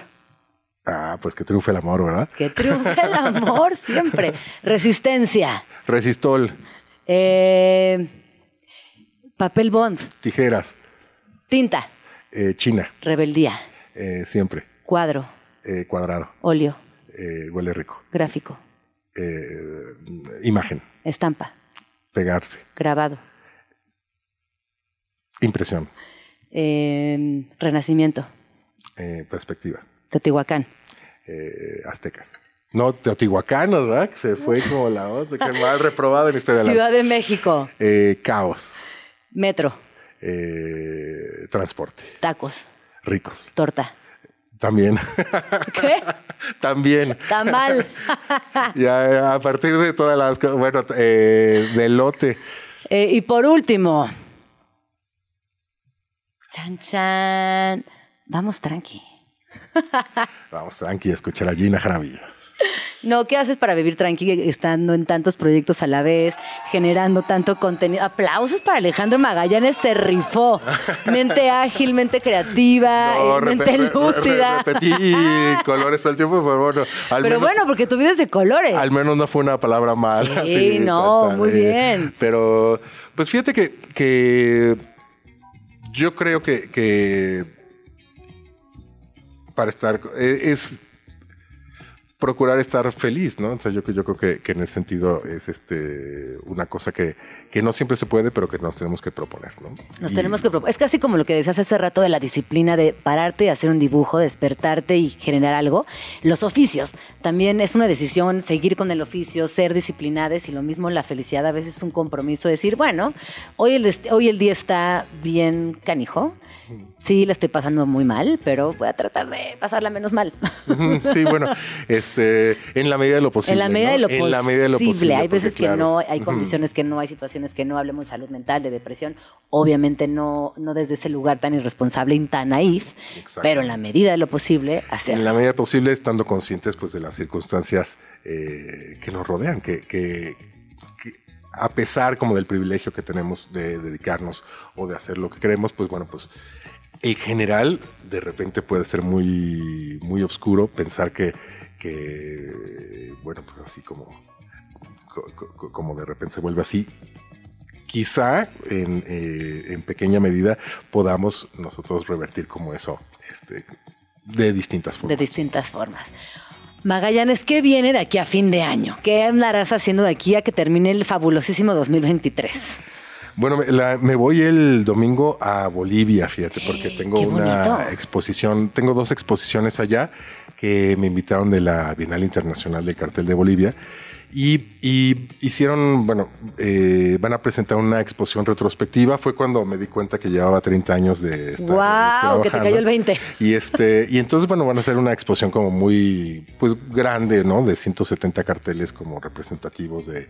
Speaker 11: Ah, pues que triunfe el amor, ¿verdad?
Speaker 2: Que triunfe el amor siempre. Resistencia.
Speaker 11: Resistol,
Speaker 2: Eh, papel bond.
Speaker 11: tijeras,
Speaker 2: Tinta.
Speaker 11: eh, China,
Speaker 2: Rebeldía.
Speaker 11: eh, siempre,
Speaker 2: Cuadro.
Speaker 11: cuadrado,
Speaker 2: Óleo.
Speaker 11: huele rico,
Speaker 2: Gráfico.
Speaker 11: imagen,
Speaker 2: Estampa.
Speaker 11: pegarse,
Speaker 2: Grabado.
Speaker 11: impresión,
Speaker 2: renacimiento.
Speaker 11: perspectiva,
Speaker 2: Teotihuacán.
Speaker 11: Eh, aztecas. No, teotihuacanos, ¿verdad? Que se fue como la otra, que mal reprobada en la historia de la
Speaker 2: Ciudad de México.
Speaker 11: Eh, caos,
Speaker 2: Metro.
Speaker 11: eh, transporte,
Speaker 2: Tacos.
Speaker 11: ricos.
Speaker 2: Torta.
Speaker 11: También,
Speaker 2: ¿Qué?
Speaker 11: también.
Speaker 2: Tamal.
Speaker 11: Ya a partir de todas las cosas, bueno, eh, de lote.
Speaker 2: Eh, y por último. Chan, chan. Vamos tranqui.
Speaker 11: Vamos, tranqui, escucha a Gina Jaramillo.
Speaker 2: No, ¿qué haces para vivir tranqui estando en tantos proyectos a la vez, generando tanto contenido? Aplausos para Alejandro Magallanes, se rifó. Mente ágil, mente creativa,
Speaker 11: No,
Speaker 2: eh, mente
Speaker 11: re- re-
Speaker 2: lúcida.
Speaker 11: repetí colores todo el tiempo, pero bueno, al
Speaker 2: Pero
Speaker 11: menos,
Speaker 2: bueno, porque tu vida es de colores.
Speaker 11: al menos no fue una palabra mala.
Speaker 2: Sí, no, muy bien.
Speaker 11: Pero, pues fíjate que, que yo creo que, que para estar, eh, es procurar estar feliz, ¿no? O sea, yo, yo creo que, que en ese sentido es este una cosa que, que no siempre se puede, pero que nos tenemos que proponer, ¿no?
Speaker 2: Nos
Speaker 11: Y-
Speaker 2: tenemos que proponer. Es casi como lo que decías hace rato de la disciplina de pararte y hacer un dibujo, despertarte y generar algo. Los oficios. También es una decisión seguir con el oficio, ser disciplinadas y lo mismo la felicidad a veces es un compromiso. Decir, bueno, hoy el, hoy el día está bien canijo. Sí, la estoy pasando muy mal, pero voy a tratar de pasarla menos mal.
Speaker 11: Sí, bueno, este, en la medida de lo posible.
Speaker 2: en la medida
Speaker 11: ¿no?
Speaker 2: de lo
Speaker 11: En
Speaker 2: posible.
Speaker 11: la medida de lo posible.
Speaker 2: Hay
Speaker 11: porque,
Speaker 2: veces que
Speaker 11: claro,
Speaker 2: no, hay condiciones que no, hay situaciones que no. Hablemos de salud mental, de depresión. Obviamente no, no desde ese lugar tan irresponsable y tan naif,
Speaker 11: Exacto.
Speaker 2: pero en la medida de lo posible, hacerlo.
Speaker 11: En la medida posible, estando conscientes pues, de las circunstancias eh, que nos rodean, que, que- que a pesar como del privilegio que tenemos de dedicarnos o de hacer lo que queremos, pues bueno, pues el general de repente puede ser muy, muy oscuro pensar que, bueno, pues así como, co- co- como de repente se vuelve así. Quizá en, eh, en pequeña medida podamos nosotros revertir como eso este, de distintas
Speaker 2: de
Speaker 11: formas.
Speaker 2: distintas formas. Magallanes, ¿qué viene de aquí a fin de año? ¿Qué andarás haciendo de aquí a que termine el fabulosísimo 2023?
Speaker 11: Bueno, me, la- me voy el domingo a Bolivia, fíjate, porque tengo
Speaker 2: qué
Speaker 11: una exposición, tengo dos exposiciones allá que me invitaron de la Bienal Internacional del Cartel de Bolivia. Y, y hicieron, bueno, eh, van a presentar una exposición retrospectiva. Fue cuando me di cuenta que llevaba 30 años de estar
Speaker 2: ¡Guau! Que te
Speaker 11: trabajando.
Speaker 2: cayó el 20.
Speaker 11: Y este, y entonces, bueno, van a hacer una exposición como muy, pues, grande, ¿no? De 170 carteles como representativos de,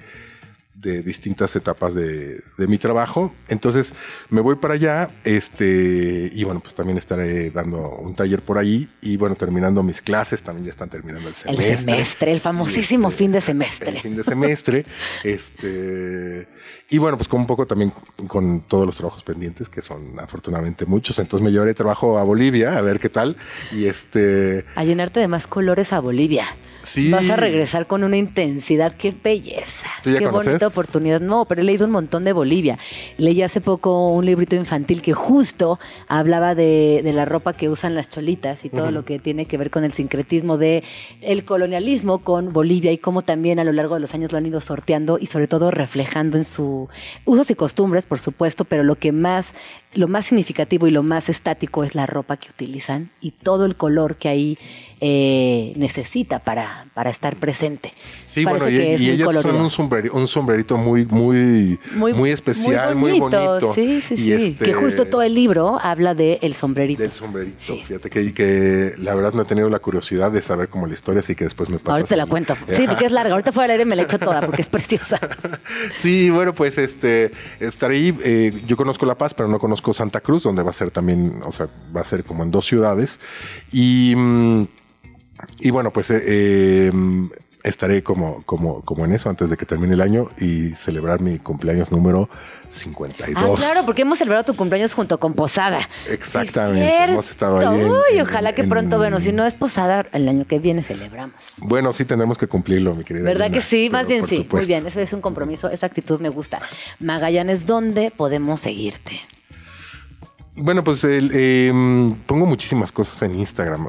Speaker 11: de distintas etapas de, de mi trabajo. Entonces, me voy para allá, este, y bueno, pues también estaré dando un taller por ahí. Y bueno, terminando mis clases, también ya están terminando el
Speaker 2: El
Speaker 11: semestre.
Speaker 2: semestre, el famosísimo
Speaker 11: este,
Speaker 2: fin de semestre.
Speaker 11: El fin de semestre. este, y bueno, pues con un poco también con todos los trabajos pendientes, que son afortunadamente muchos. Entonces me llevaré trabajo a Bolivia, a ver qué tal. Y este.
Speaker 2: A llenarte de más colores a Bolivia.
Speaker 11: Sí.
Speaker 2: vas a regresar con una intensidad. ¡Qué belleza!
Speaker 11: ¿Tú ya
Speaker 2: ¡Qué
Speaker 11: conoces?
Speaker 2: bonita oportunidad! No, pero he leído un montón de Bolivia. Leí hace poco un librito infantil que justo hablaba de, de la ropa que usan las cholitas y todo lo que tiene que ver con el sincretismo de el colonialismo con Bolivia y cómo también a lo largo de los años lo han ido sorteando y sobre todo reflejando en su usos y costumbres, por supuesto, pero lo que más lo más significativo y lo más estático es la ropa que utilizan y todo el color que ahí eh, necesita para, para estar presente.
Speaker 11: Sí,
Speaker 2: Parece
Speaker 11: bueno, y,
Speaker 2: es
Speaker 11: y
Speaker 2: muy
Speaker 11: ellas
Speaker 2: colorido.
Speaker 11: son un, sombreri- un sombrerito muy, muy, muy, especial, muy bonito.
Speaker 2: Sí, sí,
Speaker 11: Y
Speaker 2: sí.
Speaker 11: este-
Speaker 2: Que justo todo el libro habla de el sombrerito.
Speaker 11: Del sombrerito. Fíjate que, que la verdad no he tenido la curiosidad de saber cómo la historia, así que después me pasa.
Speaker 2: Ahorita te la cuento. Sí, porque es larga. Ahorita fuera del aire me la echo toda porque es preciosa.
Speaker 11: Sí, bueno, pues este, estaré ahí. eh, yo conozco La Paz, pero no conozco Santa Cruz, donde va a ser también, o sea, va a ser como en dos ciudades. Y, mm, y bueno, pues eh, eh, estaré como, como, como en eso antes de que termine el año y celebrar mi cumpleaños número 52.
Speaker 2: Ah, claro, porque hemos celebrado tu cumpleaños junto con Posada.
Speaker 11: Exactamente, hemos estado ahí. en-
Speaker 2: Uy,
Speaker 11: en-
Speaker 2: ojalá que
Speaker 11: en-
Speaker 2: pronto, bueno, si no es Posada, el año que viene celebramos.
Speaker 11: Bueno, sí tendremos que cumplirlo, mi querida.
Speaker 2: ¿Verdad que sí? Más bien sí. Muy bien, eso es un compromiso, esa actitud me gusta. Magallanes, ¿dónde podemos seguirte?
Speaker 11: Bueno, pues el, eh, pongo muchísimas cosas en Instagram.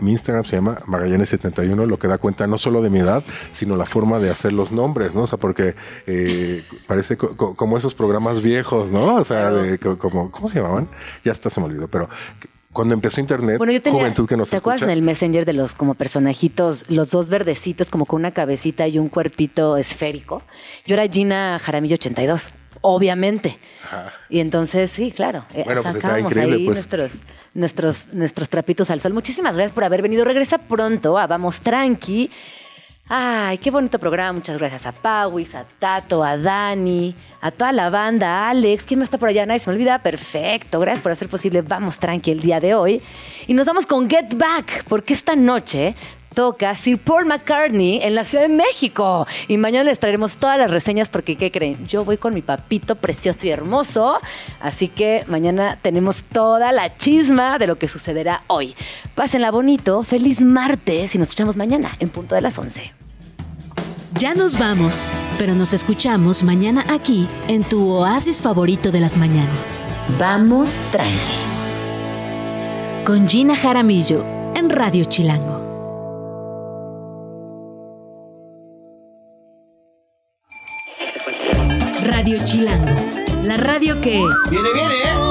Speaker 11: Mi Instagram se llama Magallanes71, lo que da cuenta no solo de mi edad, sino la forma de hacer los nombres, ¿no? O sea, porque eh, parece co- co- como esos programas viejos, ¿no? O sea, de co- como, ¿cómo se llamaban? Ya hasta se me olvidó, pero cuando empezó Internet,
Speaker 2: Bueno, yo tenía,
Speaker 11: Juventud que nos
Speaker 2: ¿te acuerdas
Speaker 11: escucha,
Speaker 2: en el Messenger de los como personajitos, los dos verdecitos como con una cabecita y un cuerpito esférico? Yo era Gina Jaramillo 82, obviamente. Y entonces, sí, claro, eh,
Speaker 11: Bueno, pues increíble,
Speaker 2: ahí
Speaker 11: pues.
Speaker 2: nuestros, nuestros, nuestros trapitos al sol. Muchísimas gracias por haber venido. Regresa pronto a Vamos Tranqui. Ay, qué bonito programa. Muchas gracias a Pauis, a Tato, a Dani, a toda la banda, a Alex. ¿Quién más está por allá? Nadie se me olvida. Perfecto. Gracias por hacer posible Vamos Tranqui el día de hoy. Y nos vamos con Get Back, porque esta noche toca Sir Paul McCartney en la Ciudad de México. Y mañana les traeremos todas las reseñas porque, ¿qué creen? Yo voy con mi papito precioso y hermoso. Así que mañana tenemos toda la chisma de lo que sucederá hoy. Pásenla bonito. Feliz martes y nos escuchamos mañana en punto de las 11.
Speaker 9: Ya nos vamos, pero nos escuchamos mañana aquí en tu oasis favorito de las mañanas.
Speaker 2: Vamos tranqui.
Speaker 9: Con Gina Jaramillo en Radio Chilango. Radio Chilango, la radio que...
Speaker 13: Viene, viene, ¿eh?